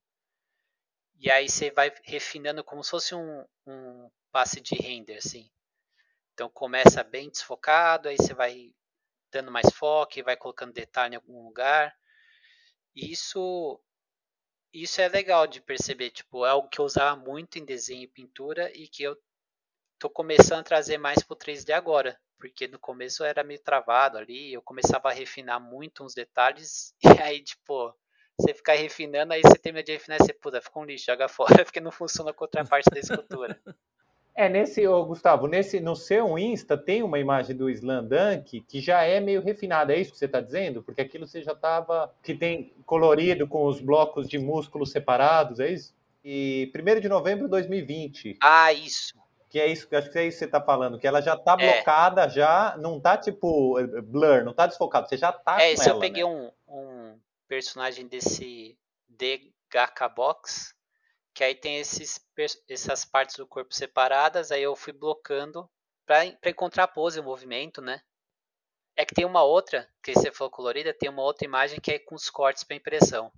E aí você vai refinando como se fosse um, um passe de render, assim. Então começa bem desfocado, aí você vai dando mais foco, vai colocando detalhe em algum lugar. E isso isso é legal de perceber, tipo, é algo que eu usava muito em desenho e pintura e que eu tô começando a trazer mais pro 3D agora, porque no começo era meio travado ali, eu começava a refinar muito uns detalhes e aí, tipo, você ficar refinando, aí você termina de refinar e você, puta, ficou um lixo, joga fora, porque não funciona com outra parte da escultura. É, nesse, ô, Gustavo, nesse, no seu Insta tem uma imagem do Slandunk que já é meio refinada, é isso que você está dizendo? Porque aquilo você já estava. que tem colorido com os blocos de músculos separados, é isso? E 1 de novembro de 2020. Ah, isso. Que é isso, acho que é isso que você está falando, que ela já está é. blocada, já não tá tipo blur, não tá desfocado, você já tá é, com ela. É, eu peguei né? um personagem desse DHK Box que aí tem esses, essas partes do corpo separadas, aí eu fui blocando para encontrar a pose, o movimento, né? É que tem uma outra, que você falou colorida, tem uma outra imagem que é com os cortes para impressão.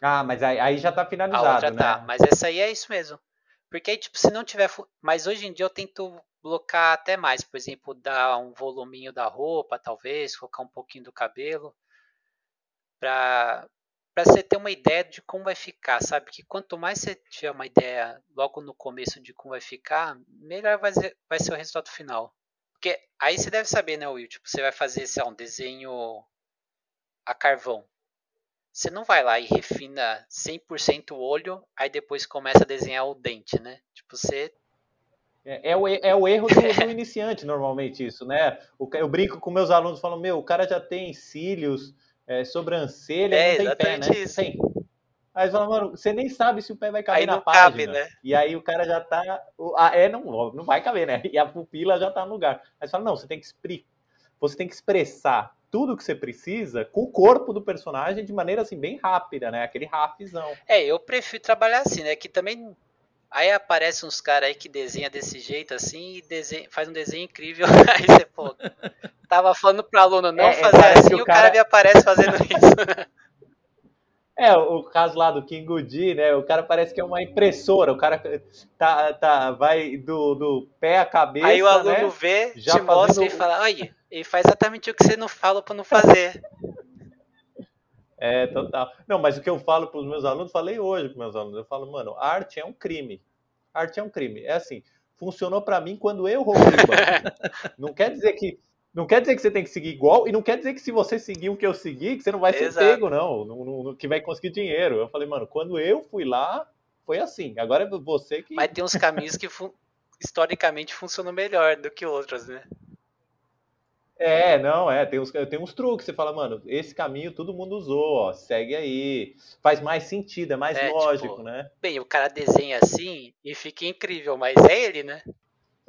Ah, mas aí, aí já tá finalizado, a outra né? Tá, mas essa aí é isso mesmo. Porque aí, tipo, se não tiver... Mas hoje em dia eu tento blocar até mais. Por exemplo, dar um voluminho da roupa, talvez, colocar um pouquinho do cabelo. Pra, para você ter uma ideia de como vai ficar, sabe? Que quanto mais você tiver uma ideia logo no começo de como vai ficar, melhor vai ser, vai ser o resultado final. Porque aí você deve saber, né, Will? Tipo, você vai fazer sei lá, um desenho a carvão. Você não vai lá e refina 100% o olho, aí depois começa a desenhar o dente, né? Tipo, você é, é, o, é o erro do, do iniciante, normalmente, isso, né? eu brinco com meus alunos, falo, meu, o cara já tem cílios, é, sobrancelha, é, não tem pé, né? Isso. Tem. Aí você fala, mano, você nem sabe se o pé vai caber aí na não página. Cabe, né? E aí o cara já tá. Ah, é, não, não vai caber, né? E a pupila já tá no lugar. Aí você fala, não, você tem que você tem que expressar tudo que você precisa com o corpo do personagem de maneira assim bem rápida, né? Aquele rapzão. É, eu prefiro trabalhar assim, né? Que também aí aparece uns caras aí que desenha desse jeito assim e desenha, faz um desenho incrível. Aí você, pô, tava falando pro aluno não é, fazer assim, o cara... cara me aparece fazendo isso. É, o caso lá do King Goody, né? O cara parece que é uma impressora. O cara tá, tá, vai do, do pé à cabeça. Aí o aluno né? vê, Já te mostra e fala: Olha, ele faz exatamente o que você não fala para não fazer. É, total. Não, mas o que eu falo para os meus alunos, falei hoje para meus alunos, eu falo, mano, arte é um crime. Arte é um crime. É assim, funcionou para mim quando eu roubei o banco. não quer dizer que não quer dizer que você tem que seguir igual, e não quer dizer que se você seguir o que eu segui, que você não vai ser Exato. pego, não, que vai conseguir dinheiro. Eu falei, mano, quando eu fui lá, foi assim. Agora é você que. Mas tem uns caminhos que historicamente funcionam melhor do que outros, né? É, não, é, tem uns, tem uns truques, você fala, mano, esse caminho todo mundo usou, ó, segue aí, faz mais sentido, é mais é, lógico, tipo, né? Bem, o cara desenha assim e fica incrível, mas é ele, né?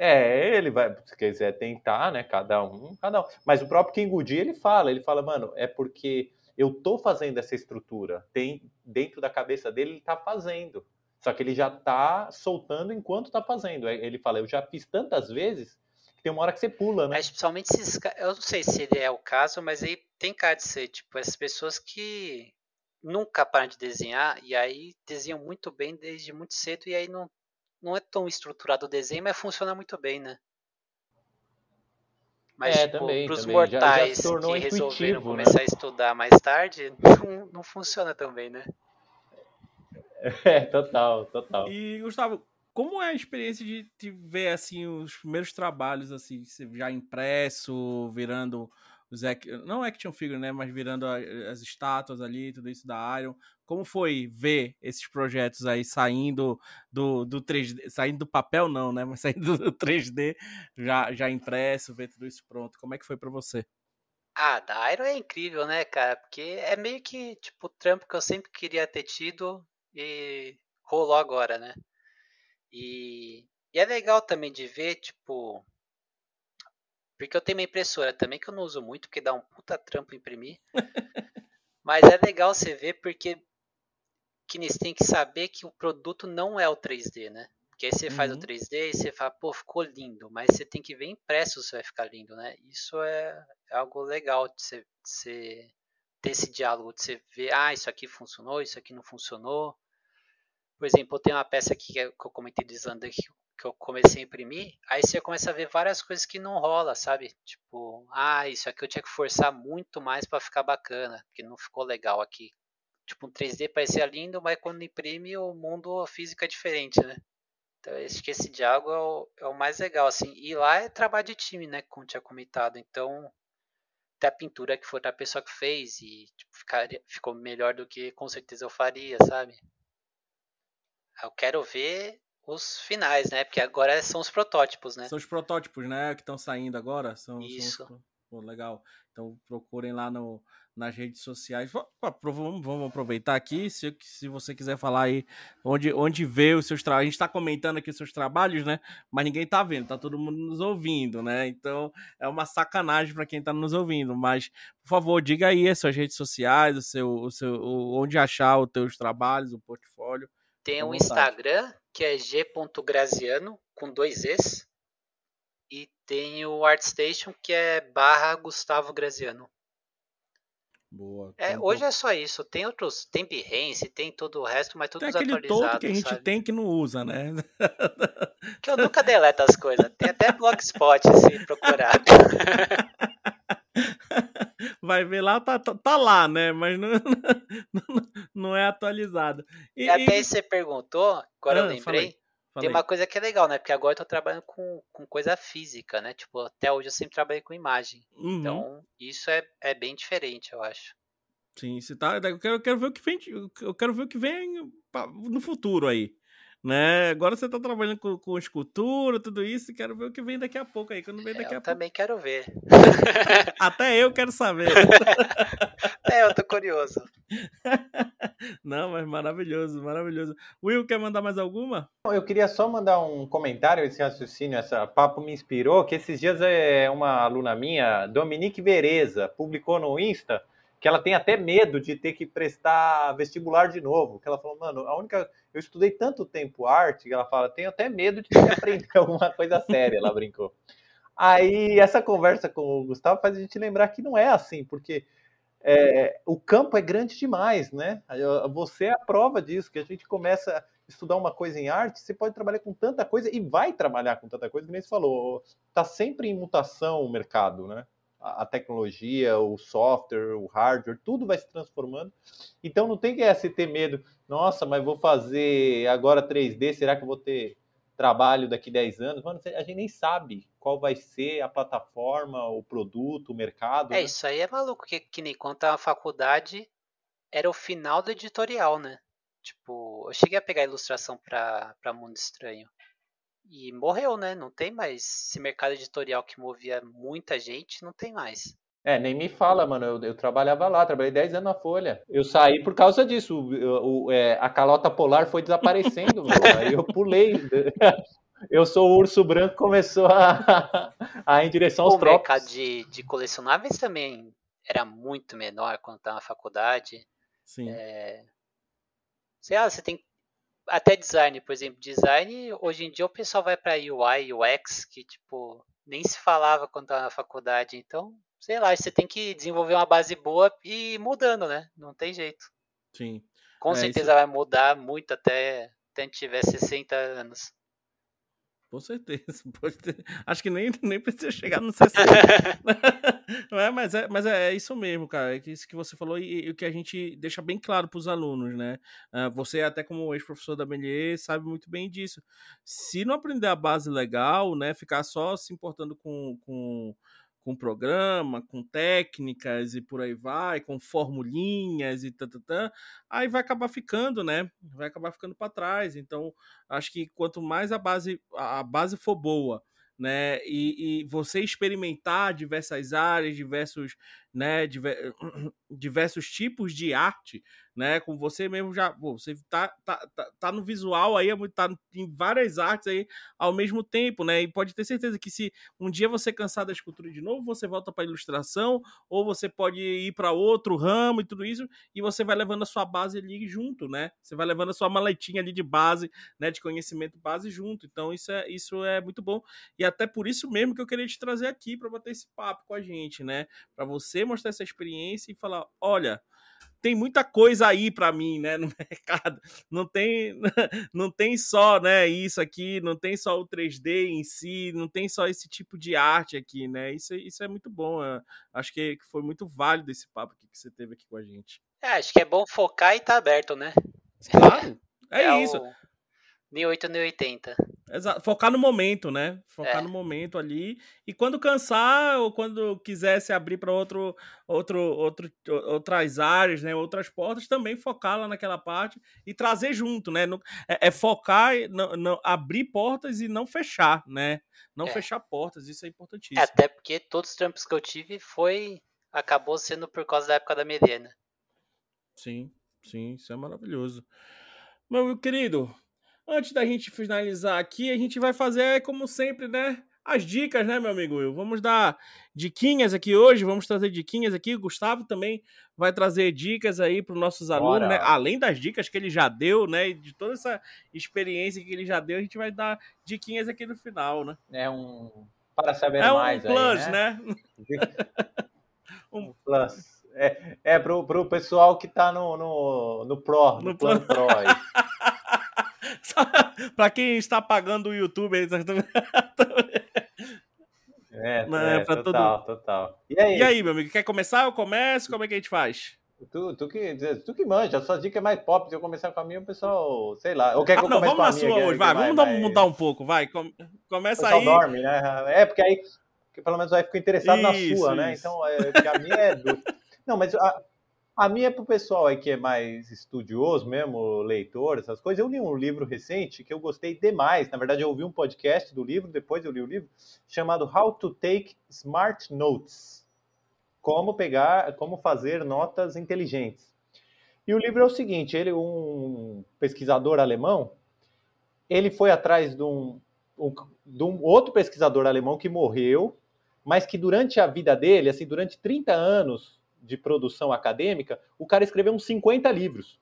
É, ele vai, se quiser tentar, né? Cada um, cada um. Mas o próprio King Goody, ele fala, ele fala, mano, é porque eu tô fazendo essa estrutura. Tem dentro da cabeça dele, ele tá fazendo. Só que ele já tá soltando enquanto tá fazendo. Ele fala, eu já fiz tantas vezes que tem uma hora que você pula, né? Mas principalmente esses eu não sei se ele é o caso, mas aí tem cara de ser, tipo, essas pessoas que nunca param de desenhar e aí desenham muito bem desde muito cedo e aí não não é tão estruturado o desenho, mas funciona muito bem, né? Mas, é, tipo, também, pros também. mortais já, já que resolveram né? começar a estudar mais tarde, não, não funciona tão bem, né? É, total, total. E, Gustavo, como é a experiência de, de ver, assim, os primeiros trabalhos, assim, já impresso, virando os não action figure, né, mas virando as estátuas ali, tudo isso da Iron. Como foi ver esses projetos aí saindo do, do 3D, saindo do papel não, né, mas saindo do 3D já já impresso, ver tudo isso pronto. Como é que foi para você? Ah, da Iron é incrível, né, cara? Porque é meio que tipo o trampo que eu sempre queria ter tido e rolou agora, né? E, e é legal também de ver, tipo, porque eu tenho uma impressora também que eu não uso muito, porque dá um puta trampo imprimir. Mas é legal você ver porque que você tem que saber que o produto não é o 3D, né? Porque aí você uhum. faz o 3D uhum. e você fala, pô, ficou lindo, mas você tem que ver impresso se vai ficar lindo, né? Isso é, é algo legal de você, de você ter esse diálogo, de você ver, ah, isso aqui funcionou, isso aqui não funcionou. Por exemplo, eu tenho uma peça aqui que eu comentei do Islander que que eu comecei a imprimir, aí você começa a ver várias coisas que não rola, sabe? Tipo, ah, isso aqui eu tinha que forçar muito mais para ficar bacana, porque não ficou legal aqui. Tipo, um 3D parecia lindo, mas quando imprime o mundo físico é diferente, né? Então, acho que esse diálogo é o, é o mais legal, assim. E lá é trabalho de time, né? Como tinha comentado. Então, ter a pintura que foi outra pessoa que fez e tipo, ficaria, ficou melhor do que com certeza eu faria, sabe? Eu quero ver os finais, né? Porque agora são os protótipos, né? São os protótipos, né? Que estão saindo agora. São, Isso. São os... Pô, legal. Então procurem lá no, nas redes sociais. Vamos, vamos aproveitar aqui, se, se você quiser falar aí onde, onde vê os seus trabalhos. A gente está comentando aqui os seus trabalhos, né? Mas ninguém está vendo, tá todo mundo nos ouvindo, né? Então é uma sacanagem para quem está nos ouvindo. Mas, por favor, diga aí as suas redes sociais, o seu, o seu, onde achar os teus trabalhos, o portfólio. Tem um Instagram que é g.graziano com dois Es. E tem o ArtStation que é barra Gustavo Graziano. Boa. É, hoje é só isso. Tem outros, tem Behance, tem todo o resto, mas tudo tem aquele todo que a gente sabe? tem que não usa, né? Que eu nunca deleto as coisas. Tem até Blogspot se procurar. Vai ver lá, tá, tá, tá lá, né? Mas não, não, não é atualizado. E, e até e... você perguntou, agora ah, eu lembrei. Falei, falei. Tem uma coisa que é legal, né? Porque agora eu tô trabalhando com, com coisa física, né? Tipo, até hoje eu sempre trabalhei com imagem. Uhum. Então, isso é, é bem diferente, eu acho. Sim, se tá. Eu quero, eu quero ver o que vem. Eu quero ver o que vem no futuro aí né? Agora você tá trabalhando com, com escultura, tudo isso, e quero ver o que vem daqui a pouco aí, quando vem daqui eu a também quero ver. Até eu quero saber. Até eu tô curioso. Não, mas maravilhoso, maravilhoso. Will, quer mandar mais alguma? Eu queria só mandar um comentário, esse raciocínio, essa papo me inspirou, que esses dias é uma aluna minha, Dominique Vereza, publicou no Insta que ela tem até medo de ter que prestar vestibular de novo. Que ela falou, mano, a única. Eu estudei tanto tempo arte que ela fala, tenho até medo de ter que aprender alguma coisa séria, ela brincou. Aí essa conversa com o Gustavo faz a gente lembrar que não é assim, porque é, o campo é grande demais, né? Você é a prova disso, que a gente começa a estudar uma coisa em arte, você pode trabalhar com tanta coisa e vai trabalhar com tanta coisa, que nem você falou, está sempre em mutação o mercado, né? A tecnologia, o software, o hardware, tudo vai se transformando. Então não tem que é, se ter medo, nossa, mas vou fazer agora 3D, será que eu vou ter trabalho daqui 10 anos? Mano, a gente nem sabe qual vai ser a plataforma, o produto, o mercado. É, né? isso aí é maluco, que, que nem quando a faculdade era o final do editorial, né? Tipo, eu cheguei a pegar ilustração para Mundo Estranho. E morreu, né? Não tem mais. Esse mercado editorial que movia muita gente, não tem mais. É, nem me fala, mano. Eu, eu trabalhava lá, trabalhei 10 anos na Folha. Eu saí por causa disso. O, o, é, a calota polar foi desaparecendo, aí eu pulei. Eu sou o urso branco, começou a, a ir em direção aos o trópicos. O mercado de, de colecionáveis também era muito menor quando estava na faculdade. Sim. É, sei lá, você tem até design, por exemplo, design, hoje em dia o pessoal vai para UI, UX, que tipo, nem se falava quando estava na faculdade, então, sei lá, você tem que desenvolver uma base boa e ir mudando, né? Não tem jeito. Sim. Com é, certeza isso... vai mudar muito até, até a gente tiver 60 anos. Com certeza. Acho que nem, nem precisa chegar no 60. é, mas é, mas é, é isso mesmo, cara. É isso que você falou e, o que a gente deixa bem claro para os alunos, né? Uh, você, até como ex-professor da Melier, sabe muito bem disso. Se não aprender a base legal, né? Ficar só se importando com, com com programa, com técnicas e por aí vai, com formulinhas e tatatã, aí vai acabar ficando, né? Vai acabar ficando para trás. Então, acho que quanto mais a base a base for boa, né? E, e você experimentar diversas áreas, diversos, né? Diver, diversos tipos de arte, né? Com você mesmo já, você tá, tá, tá, tá, no visual aí, é tá em várias artes aí ao mesmo tempo, né? E pode ter certeza que se um dia você cansar da escultura de novo, você volta para ilustração, ou você pode ir para outro ramo e tudo isso, e você vai levando a sua base ali junto, né? Você vai levando a sua maletinha ali de base, né? De conhecimento base junto. Então isso é, isso é muito bom. E até por isso mesmo que eu queria te trazer aqui para bater esse papo com a gente, né? Para você mostrar essa experiência e falar, olha, tem muita coisa aí para mim, né, no mercado. Não tem, não tem só, né, isso aqui, não tem só o 3D em si, não tem só esse tipo de arte aqui, né? Isso, isso é muito bom. acho que foi muito válido esse papo que você teve aqui com a gente. É, acho que é bom focar e tá aberto, né? Claro. É, é isso. O... Nem 8 nem 80. Exato. Focar no momento, né? Focar É. no momento ali. E quando cansar ou quando quiser se abrir para outro, outro, outro, outras áreas, né? Outras portas, também focar lá naquela parte e trazer junto, né? É, é focar, não, não- abrir portas e não fechar, né? Não É. fechar portas, isso é É, importantíssimo. até porque todos os trampos que eu tive foi. Acabou sendo por causa da época da Medena. Sim, sim, isso é maravilhoso. Meu querido, antes da gente finalizar aqui, a gente vai fazer, como sempre, né? As dicas, né, meu amigo Will? Vamos dar diquinhas aqui hoje, vamos trazer diquinhas aqui. O Gustavo também vai trazer dicas aí para os nossos alunos, Bora. né? Além das dicas que ele já deu, né? E de toda essa experiência que ele já deu, a gente vai dar diquinhas aqui no final, né? É um. Para saber É um mais aí, plus, né? né? Um plus. É, é pro, pro pessoal que tá no, no, no Pro, no, No plano Pro aí. para quem está pagando o YouTube, É, Não, é, é pra total, total. E aí, E aí, meu amigo, quer começar? Eu começo? Como é que a gente faz? Tu, tu, que, tu que manja, a sua dica é mais pop. Se eu começar com a minha, o pessoal, sei lá. Ou quer que Ah, eu não, vamos na sua é- hoje, vai. vai Vamos mudar um pouco, vai. Com- O Começa aí. dorme, né? É, porque aí que pelo menos vai ficar interessado na Isso, sua, né? isso. Então, é, porque a minha é do... Não, mas a, a minha é pro pessoal aí que é mais estudioso mesmo, leitor, essas coisas. Eu li um livro recente que eu gostei demais. Na verdade, eu ouvi um podcast do livro, depois eu li o livro, chamado How to Take Smart Notes. Como pegar, como fazer notas inteligentes. E o livro é o seguinte, ele um pesquisador alemão, ele foi atrás de um, um- de um outro pesquisador alemão que morreu, mas que durante a vida dele, assim, durante 30 anos de produção acadêmica, o cara escreveu uns 50 livros.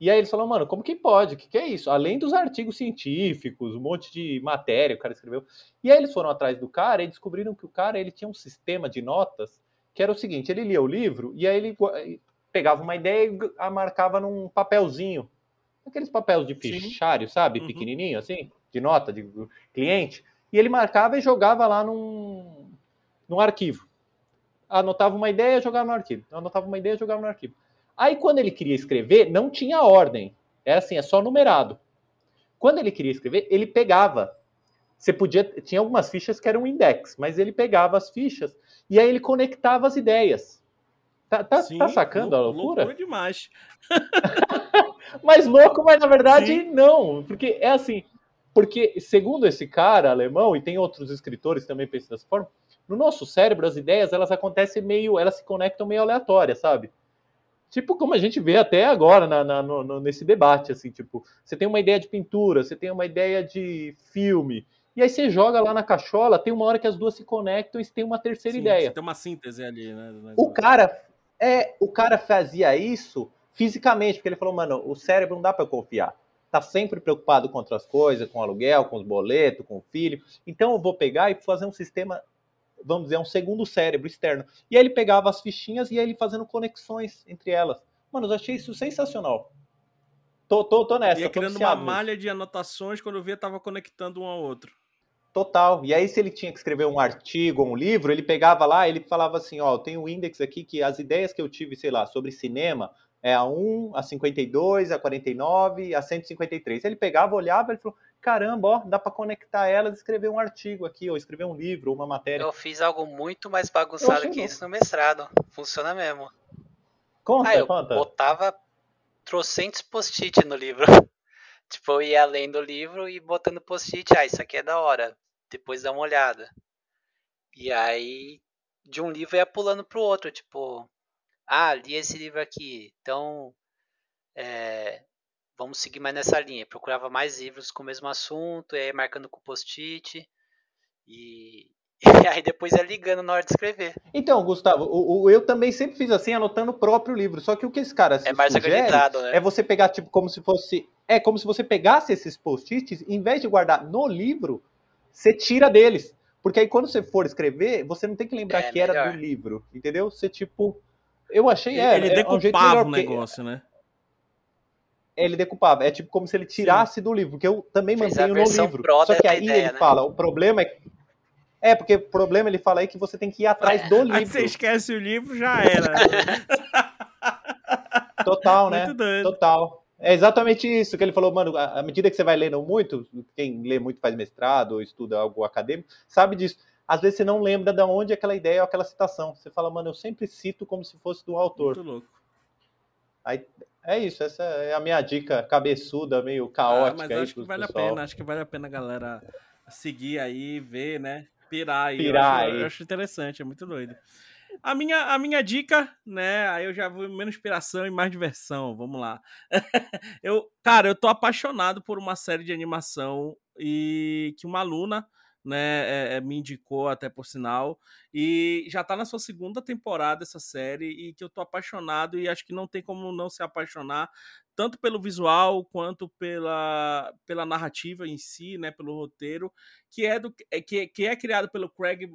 E aí eles falaram, mano, como que pode? O que, que é isso? Além dos artigos científicos, um monte de matéria que o cara escreveu. E aí eles foram atrás do cara e descobriram que o cara ele tinha um sistema de notas que era o seguinte, ele lia o livro e aí ele pegava uma ideia e a marcava num papelzinho. Aqueles papéis de Sim. fichário, sabe? Uhum. Pequenininho, assim, de nota, de cliente. E ele marcava e jogava lá num, num arquivo. Anotava uma ideia, jogava no arquivo. Anotava uma ideia, jogava no arquivo. Aí, quando ele queria escrever, não tinha ordem. É assim, é só numerado. Quando ele queria escrever, ele pegava. Você podia. Tinha algumas fichas que eram index, mas ele pegava as fichas e aí ele conectava as ideias. Tá, tá, Sim, tá sacando a lou- loucura? Loucura demais. mais louco, mas na verdade Sim. não. Porque é assim. Porque, segundo esse cara alemão, e tem outros escritores que também pensam dessa forma, no nosso cérebro as ideias elas acontecem meio. elas se conectam meio aleatórias, sabe? Tipo como a gente vê até agora na, na- no- nesse debate, assim, tipo, você tem uma ideia de pintura, você tem uma ideia de filme, e aí você joga lá na cachola, tem uma hora que as duas se conectam e você tem uma terceira Sim, ideia. você Tem uma síntese ali, né? O cara é, o cara fazia isso fisicamente, porque ele falou, mano, o cérebro não dá para confiar. Tá sempre preocupado com outras coisas, com aluguel, com os boletos, com o filho. Então eu vou pegar e fazer um sistema, vamos dizer, um segundo cérebro externo. E aí ele pegava as fichinhas e aí ele fazendo conexões entre elas. Mano, eu achei isso sensacional. Tô, tô, tô nessa. Ia tô criando uma malha de anotações quando eu via tava conectando um ao outro. Total. E aí, se ele tinha que escrever um artigo ou um livro, ele pegava lá, ele falava assim: Ó, tenho um índex aqui que as ideias que eu tive, sei lá, sobre cinema é a 1, a 52, a 49, a 153. Ele pegava, olhava, ele falou: caramba, ó, dá para conectar elas e escrever um artigo aqui, ou escrever um livro, ou uma matéria. Eu fiz algo muito mais bagunçado que isso no mestrado. Funciona mesmo. Conta, Ah, eu conta. botava trocentos post-it no livro. tipo, eu ia lendo o livro e botando post-it. Ah, isso aqui é da hora. Depois dá uma olhada. E aí, de um livro eu ia pulando pro outro. Tipo, ah, li esse livro aqui. Então, é, vamos seguir mais nessa linha. Procurava mais livros com o mesmo assunto. E aí, marcando com post-it. E, e aí, depois ia ligando na hora de escrever. Então, Gustavo, o, o- eu também sempre fiz assim, anotando o próprio livro. Só que o que esse cara É mais sugere organizado, né? é você pegar, tipo, como se fosse. É como se você pegasse esses post-its, em vez de guardar no livro, você tira deles. Porque aí quando você for escrever, você não tem que lembrar É, que era melhor. do livro. Entendeu? Você, tipo. Eu achei. É, ele é um jeito decupava melhor, o porque negócio, né? Ele decupava. É tipo como se ele tirasse do livro, porque eu também Fez a mantenho no livro. Só que aí ideia, ele né? fala, o problema é. É, porque o problema ele fala aí que você tem que ir atrás do livro. Aí você esquece o livro, já era. Total, né? Muito doido. Total. É exatamente isso que ele falou, mano. À medida que você vai lendo muito, quem lê muito faz mestrado ou estuda algo acadêmico, sabe disso. Às vezes você não lembra de onde aquela ideia ou aquela citação. Você fala, mano, eu sempre cito como se fosse do autor. Muito louco. Aí, é isso, essa é a minha dica cabeçuda, meio caótica. Ah, mas acho que vale pessoal. a pena, acho que vale a pena a galera seguir aí, ver, né? Pirar aí. Pirar eu acho, aí. Eu acho interessante, é muito doido. A minha, a minha dica, né? Aí eu já vou menos inspiração e mais diversão. Vamos lá. eu, cara, eu tô apaixonado por uma série de animação e que uma aluna né, é, me indicou até por sinal, e já tá na sua segunda temporada essa série, e que eu tô apaixonado, e acho que não tem como não se apaixonar, tanto pelo visual quanto pela, pela narrativa em si, né, pelo roteiro, que é, do, é, que, que é criado pelo Craig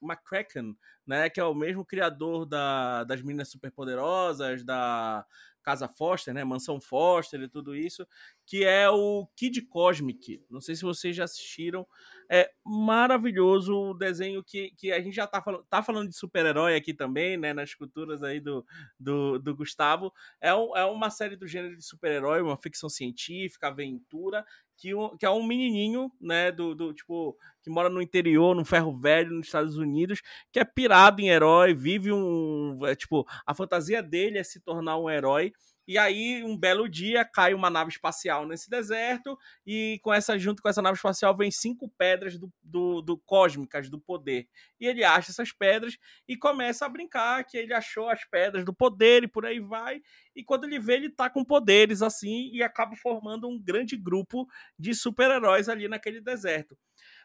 McCracken, né, que é o mesmo criador da, das Meninas Superpoderosas, da Casa Foster, né, Mansão Foster e tudo isso, que é o Kid Cosmic. Não sei se vocês já assistiram, é maravilhoso o desenho que, que a gente já tá, falando, tá falando de super-herói aqui também, né? Nas culturas aí do, do, do Gustavo. É, um, é uma série do gênero de super-herói, uma ficção científica, aventura, que, que é um menininho, né? Do, do tipo, que mora no interior, no ferro velho, nos Estados Unidos, que é pirado em herói, vive um. É, tipo, a fantasia dele é se tornar um herói. E aí, um belo dia, cai uma nave espacial nesse deserto, e com essa, junto com essa nave espacial, vem cinco pedras do, do, do cósmicas do poder. E ele acha essas pedras e começa a brincar que ele achou as pedras do poder e por aí vai. E quando ele vê, ele tá com poderes assim e acaba formando um grande grupo de super-heróis ali naquele deserto.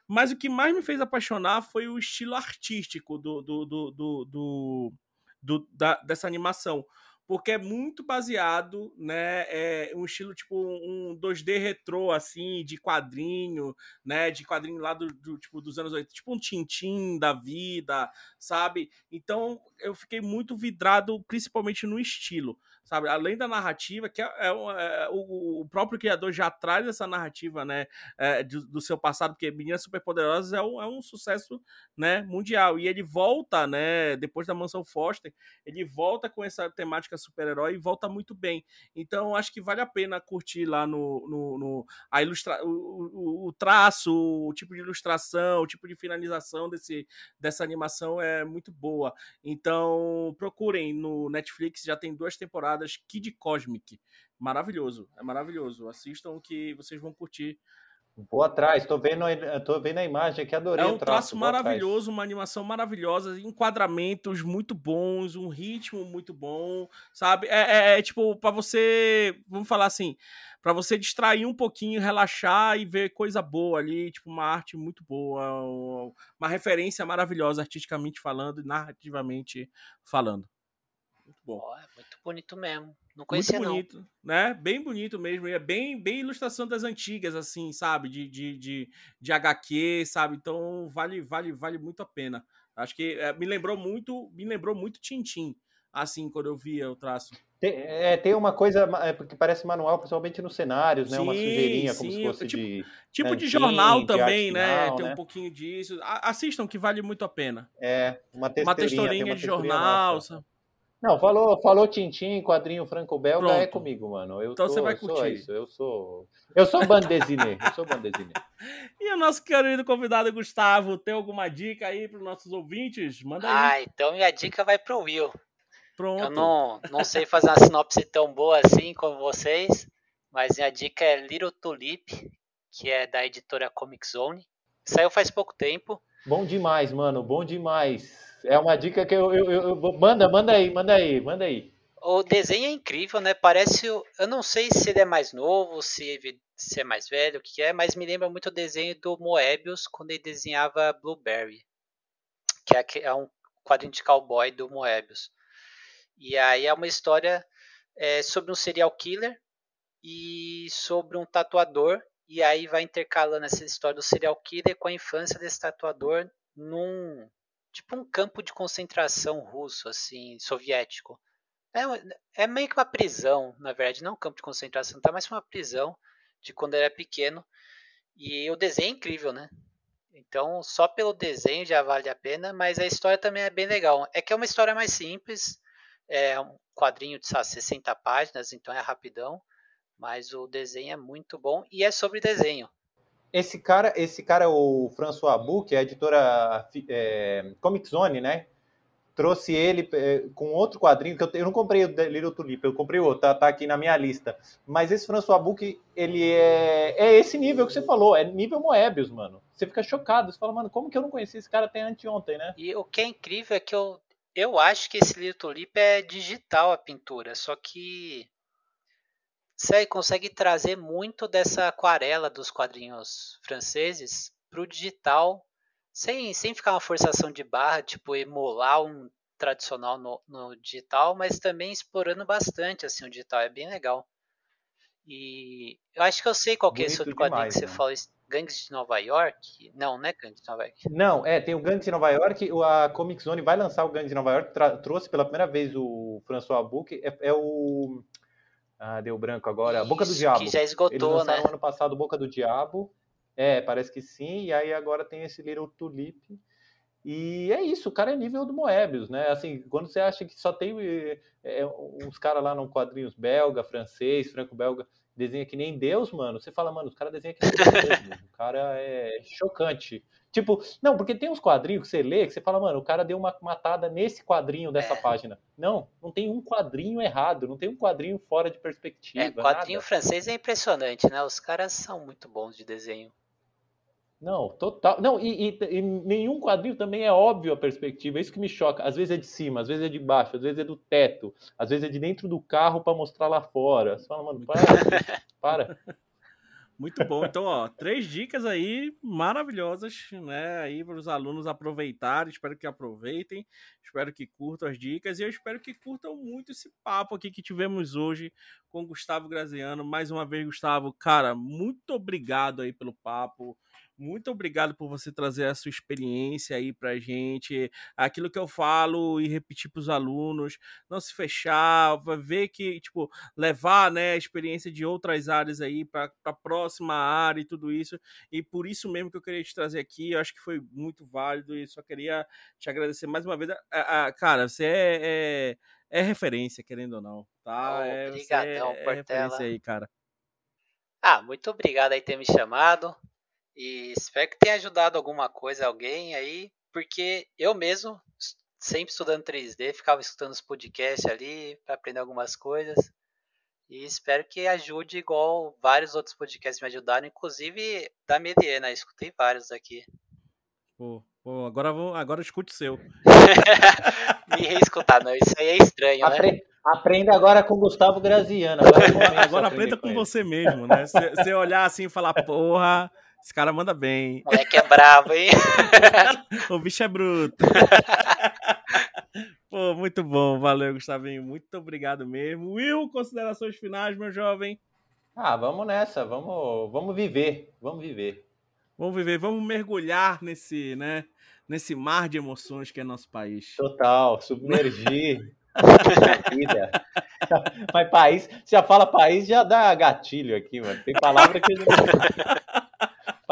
Mas o que mais me fez apaixonar foi o estilo artístico do, do, do, do, do, da, dessa animação porque é muito baseado, né, é um estilo tipo um 2D retrô assim, de quadrinho, né, de quadrinho lá do, do tipo dos anos 80, tipo um Tintim da vida, sabe? Então, eu fiquei muito vidrado principalmente no estilo sabe? Além da narrativa, que é, é, é o, o, próprio criador já traz essa narrativa, né, é, do, do, seu passado, porque Meninas Superpoderosas é um, é um sucesso, né, mundial. E ele volta, né, depois da Mansão Foster, ele volta com essa temática super-herói e volta muito bem. Então, acho que vale a pena curtir lá no, no, no a ilustra, o, o, o, traço, o tipo de ilustração, o tipo de finalização desse, dessa animação é muito boa. Então, procurem no Netflix, já tem duas temporadas Kid Cosmic. Maravilhoso, é maravilhoso. Assistam que vocês vão curtir. Vou atrás, tô vendo, tô vendo a imagem aqui, adorei. É um traço, traço maravilhoso, uma animação maravilhosa, enquadramentos muito bons, um ritmo muito bom, sabe? É, é, é tipo, para você, vamos falar assim, para você distrair um pouquinho, relaxar e ver coisa boa ali, tipo uma arte muito boa, uma referência maravilhosa artisticamente falando e narrativamente falando. Muito bom. Oh, é muito bonito mesmo. Não conhecia muito bonito, não. né? Bem bonito mesmo. E é bem, bem ilustração das antigas, assim, sabe? De, de, de, de HQ, sabe? Então vale, vale, vale muito a pena. Acho que é, me lembrou muito, me lembrou muito Tintim, assim, quando eu via o traço. Tem, é, tem uma coisa é, que parece manual, principalmente nos cenários, né? Sim, uma sujeirinha, como sim. se fosse tipo, de. Tipo né, de jornal também, né? Final, tem né? um pouquinho disso. Assistam que vale muito a pena. É, uma texturinha, uma texturinha, uma de jornal. Nossa. Não, falou, falou Tintim, quadrinho franco-belga, é comigo, mano. Eu então tô, você vai curtir. Sou isso, eu sou. Eu sou bandezinê, eu sou bandezinê. e o nosso querido convidado Gustavo, tem alguma dica aí para os nossos ouvintes? Manda aí. Ah, então minha dica vai pro Will. Pronto. Eu não, não sei fazer uma sinopse tão boa assim como vocês, mas minha dica é Little Tulip, que é da editora Comic Zone. Saiu faz pouco tempo. Bom demais, mano, bom demais. É uma dica que eu, eu, eu, manda, manda aí, manda aí, manda aí. O desenho é incrível, né? Parece, eu não sei se ele é mais novo, se, se é mais velho, o que é, mas me lembra muito o desenho do Moebius quando ele desenhava Blueberry, que é, é um quadrinho de cowboy do Moebius. E aí é uma história é, sobre um serial killer e sobre um tatuador e aí vai intercalando essa história do serial killer com a infância desse tatuador num tipo um campo de concentração russo, assim, soviético. É, é meio que uma prisão, na verdade, não um campo de concentração, tá mais uma prisão de quando era pequeno. E o desenho é incrível, né? Então, só pelo desenho já vale a pena, mas a história também é bem legal. É que é uma história mais simples, é um quadrinho de sabe, 60 páginas, então é rapidão, Mas o desenho é muito bom e é sobre desenho. Esse cara, esse cara é o François Abu, que é a editora é, Comic Zone, né? Trouxe ele é, com outro quadrinho, que eu, eu, não comprei o Little Tulip, eu comprei outro, tá, tá aqui na minha lista. Mas esse François Abu, ele é, é esse nível que você falou, é nível Moebius, mano. Você fica chocado, você fala, mano, como que eu não conheci esse cara até anteontem, né? E o que é incrível é que eu, eu acho que esse Little Tulip é digital a pintura, só que você consegue trazer muito dessa aquarela dos quadrinhos franceses pro digital, sem, sem ficar uma forçação de barra, tipo emular um tradicional no, no digital, mas também explorando bastante assim o digital, é bem legal. E eu acho que eu sei qual que é esse outro quadrinho demais, que você né? falou, Gangues de Nova York? Não, não é Gangues de Nova York. Não, é, tem o Gangues de Nova York, a Comic Zone vai lançar o Gangues de Nova York, trouxe pela primeira vez o François Book, é, é o ah, deu branco agora. Isso, Boca do Diabo. Que já esgotou, Eles né? ano passado Boca do Diabo. É, parece que sim. E aí agora tem esse Little Tulip. E é isso, o cara é nível do Moebius, né? Assim, quando você acha que só tem é, uns caras lá no quadrinhos belga, francês, franco-belga, desenha que nem Deus, mano, você fala, mano, os caras desenham que nem Deus. O cara é chocante. Tipo, não, porque tem uns quadrinhos que você lê que você fala, mano, o cara deu uma matada nesse quadrinho dessa é. página. Não, não tem um quadrinho errado, não tem um quadrinho fora de perspectiva. É, quadrinho nada. francês é impressionante, né? Os caras são muito bons de desenho. Não, total. Não, e, e, e, nenhum quadrinho também é óbvio a perspectiva. É isso que me choca. Às vezes é de cima, às vezes é de baixo, às vezes é do teto, às vezes é de dentro do carro para mostrar lá fora. Você fala, mano, para, para. Muito bom. Então, ó, três dicas aí maravilhosas, né? Aí para os alunos aproveitarem. Espero que aproveitem. Espero que curtam as dicas e eu espero que curtam muito esse papo aqui que tivemos hoje com Gustavo Graziano. Mais uma vez, Gustavo, cara, muito obrigado aí pelo papo. Muito obrigado por você trazer a sua experiência aí pra gente. Aquilo que eu falo e repetir pros alunos, não se fechar, ver que, tipo, levar, né, a experiência de outras áreas aí para a próxima área e tudo isso. E por isso mesmo que eu queria te trazer aqui, eu acho que foi muito válido e só queria te agradecer mais uma vez. A, a, cara, você é, é, é, referência, querendo ou não, tá? Oh, é, obrigadão, é, é referência aí, cara. Ah, muito obrigado aí por ter me chamado. E espero que tenha ajudado alguma coisa alguém aí, porque eu mesmo, sempre estudando 3D, ficava escutando os podcasts ali para aprender algumas coisas. E espero que ajude igual vários outros podcasts me ajudaram, inclusive da Mediena, escutei vários aqui. Pô, pô agora vou, agora escute o seu. me reescutar, não, isso aí é estranho, Apre né? Aprenda agora com o Gustavo Graziano. Agora, agora aprenda com, com você mesmo, né? Você olhar assim e falar, porra, esse cara manda bem. O moleque é bravo, hein? o bicho é bruto. Pô, muito bom. Valeu, Gustavinho. Muito obrigado mesmo. Will, considerações finais, meu jovem? Ah, vamos nessa. Vamos, vamos viver. Vamos viver. Vamos viver. Vamos mergulhar nesse, né? Nesse mar de emoções que é nosso país. Total. Submergir. Mas país, já fala país, já dá gatilho aqui, mano. Tem palavra que.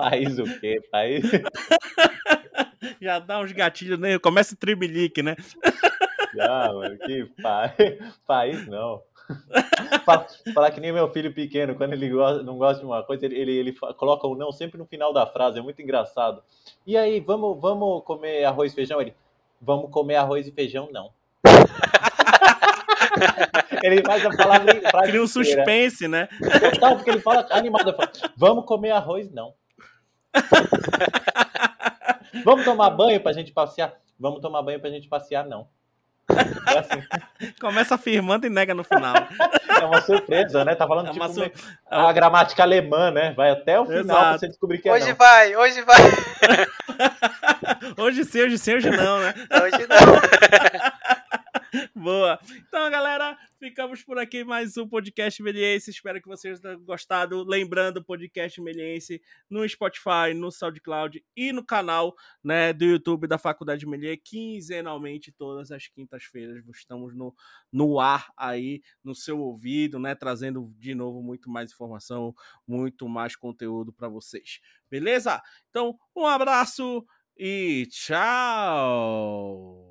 País o quê? País. Já dá uns gatilhos, né? Começa o tremelique, né? Já, mano, que país. País não. Falar que nem meu filho pequeno, quando ele gosta, não gosta de uma coisa, ele, ele, ele coloca o não sempre no final da frase, é muito engraçado. E aí, vamos, vamos comer arroz e feijão? Ele, vamos comer arroz e feijão? Não. ele faz a palavra. Cria um suspense, né? Total, porque ele fala animado, fala, vamos comer arroz? Não. Vamos tomar banho pra gente passear? Vamos tomar banho pra gente passear, não. É assim. Começa afirmando e nega no final. É uma surpresa, né? Tá falando é tipo su... a gramática alemã, né? Vai até o final Exato. pra você descobrir que é Hoje não. vai, hoje vai. hoje sim, hoje sim, hoje não, né? Hoje não. Boa. Então, galera, ficamos por aqui mais um podcast Meliense. Espero que vocês tenham gostado. Lembrando, podcast Meliense no Spotify, no SoundCloud e no canal né, do YouTube da Faculdade Melier, quinzenalmente, todas as quintas-feiras. Estamos no, no ar aí, no seu ouvido, né? Trazendo de novo muito mais informação, muito mais conteúdo para vocês. Beleza? Então, um abraço e tchau!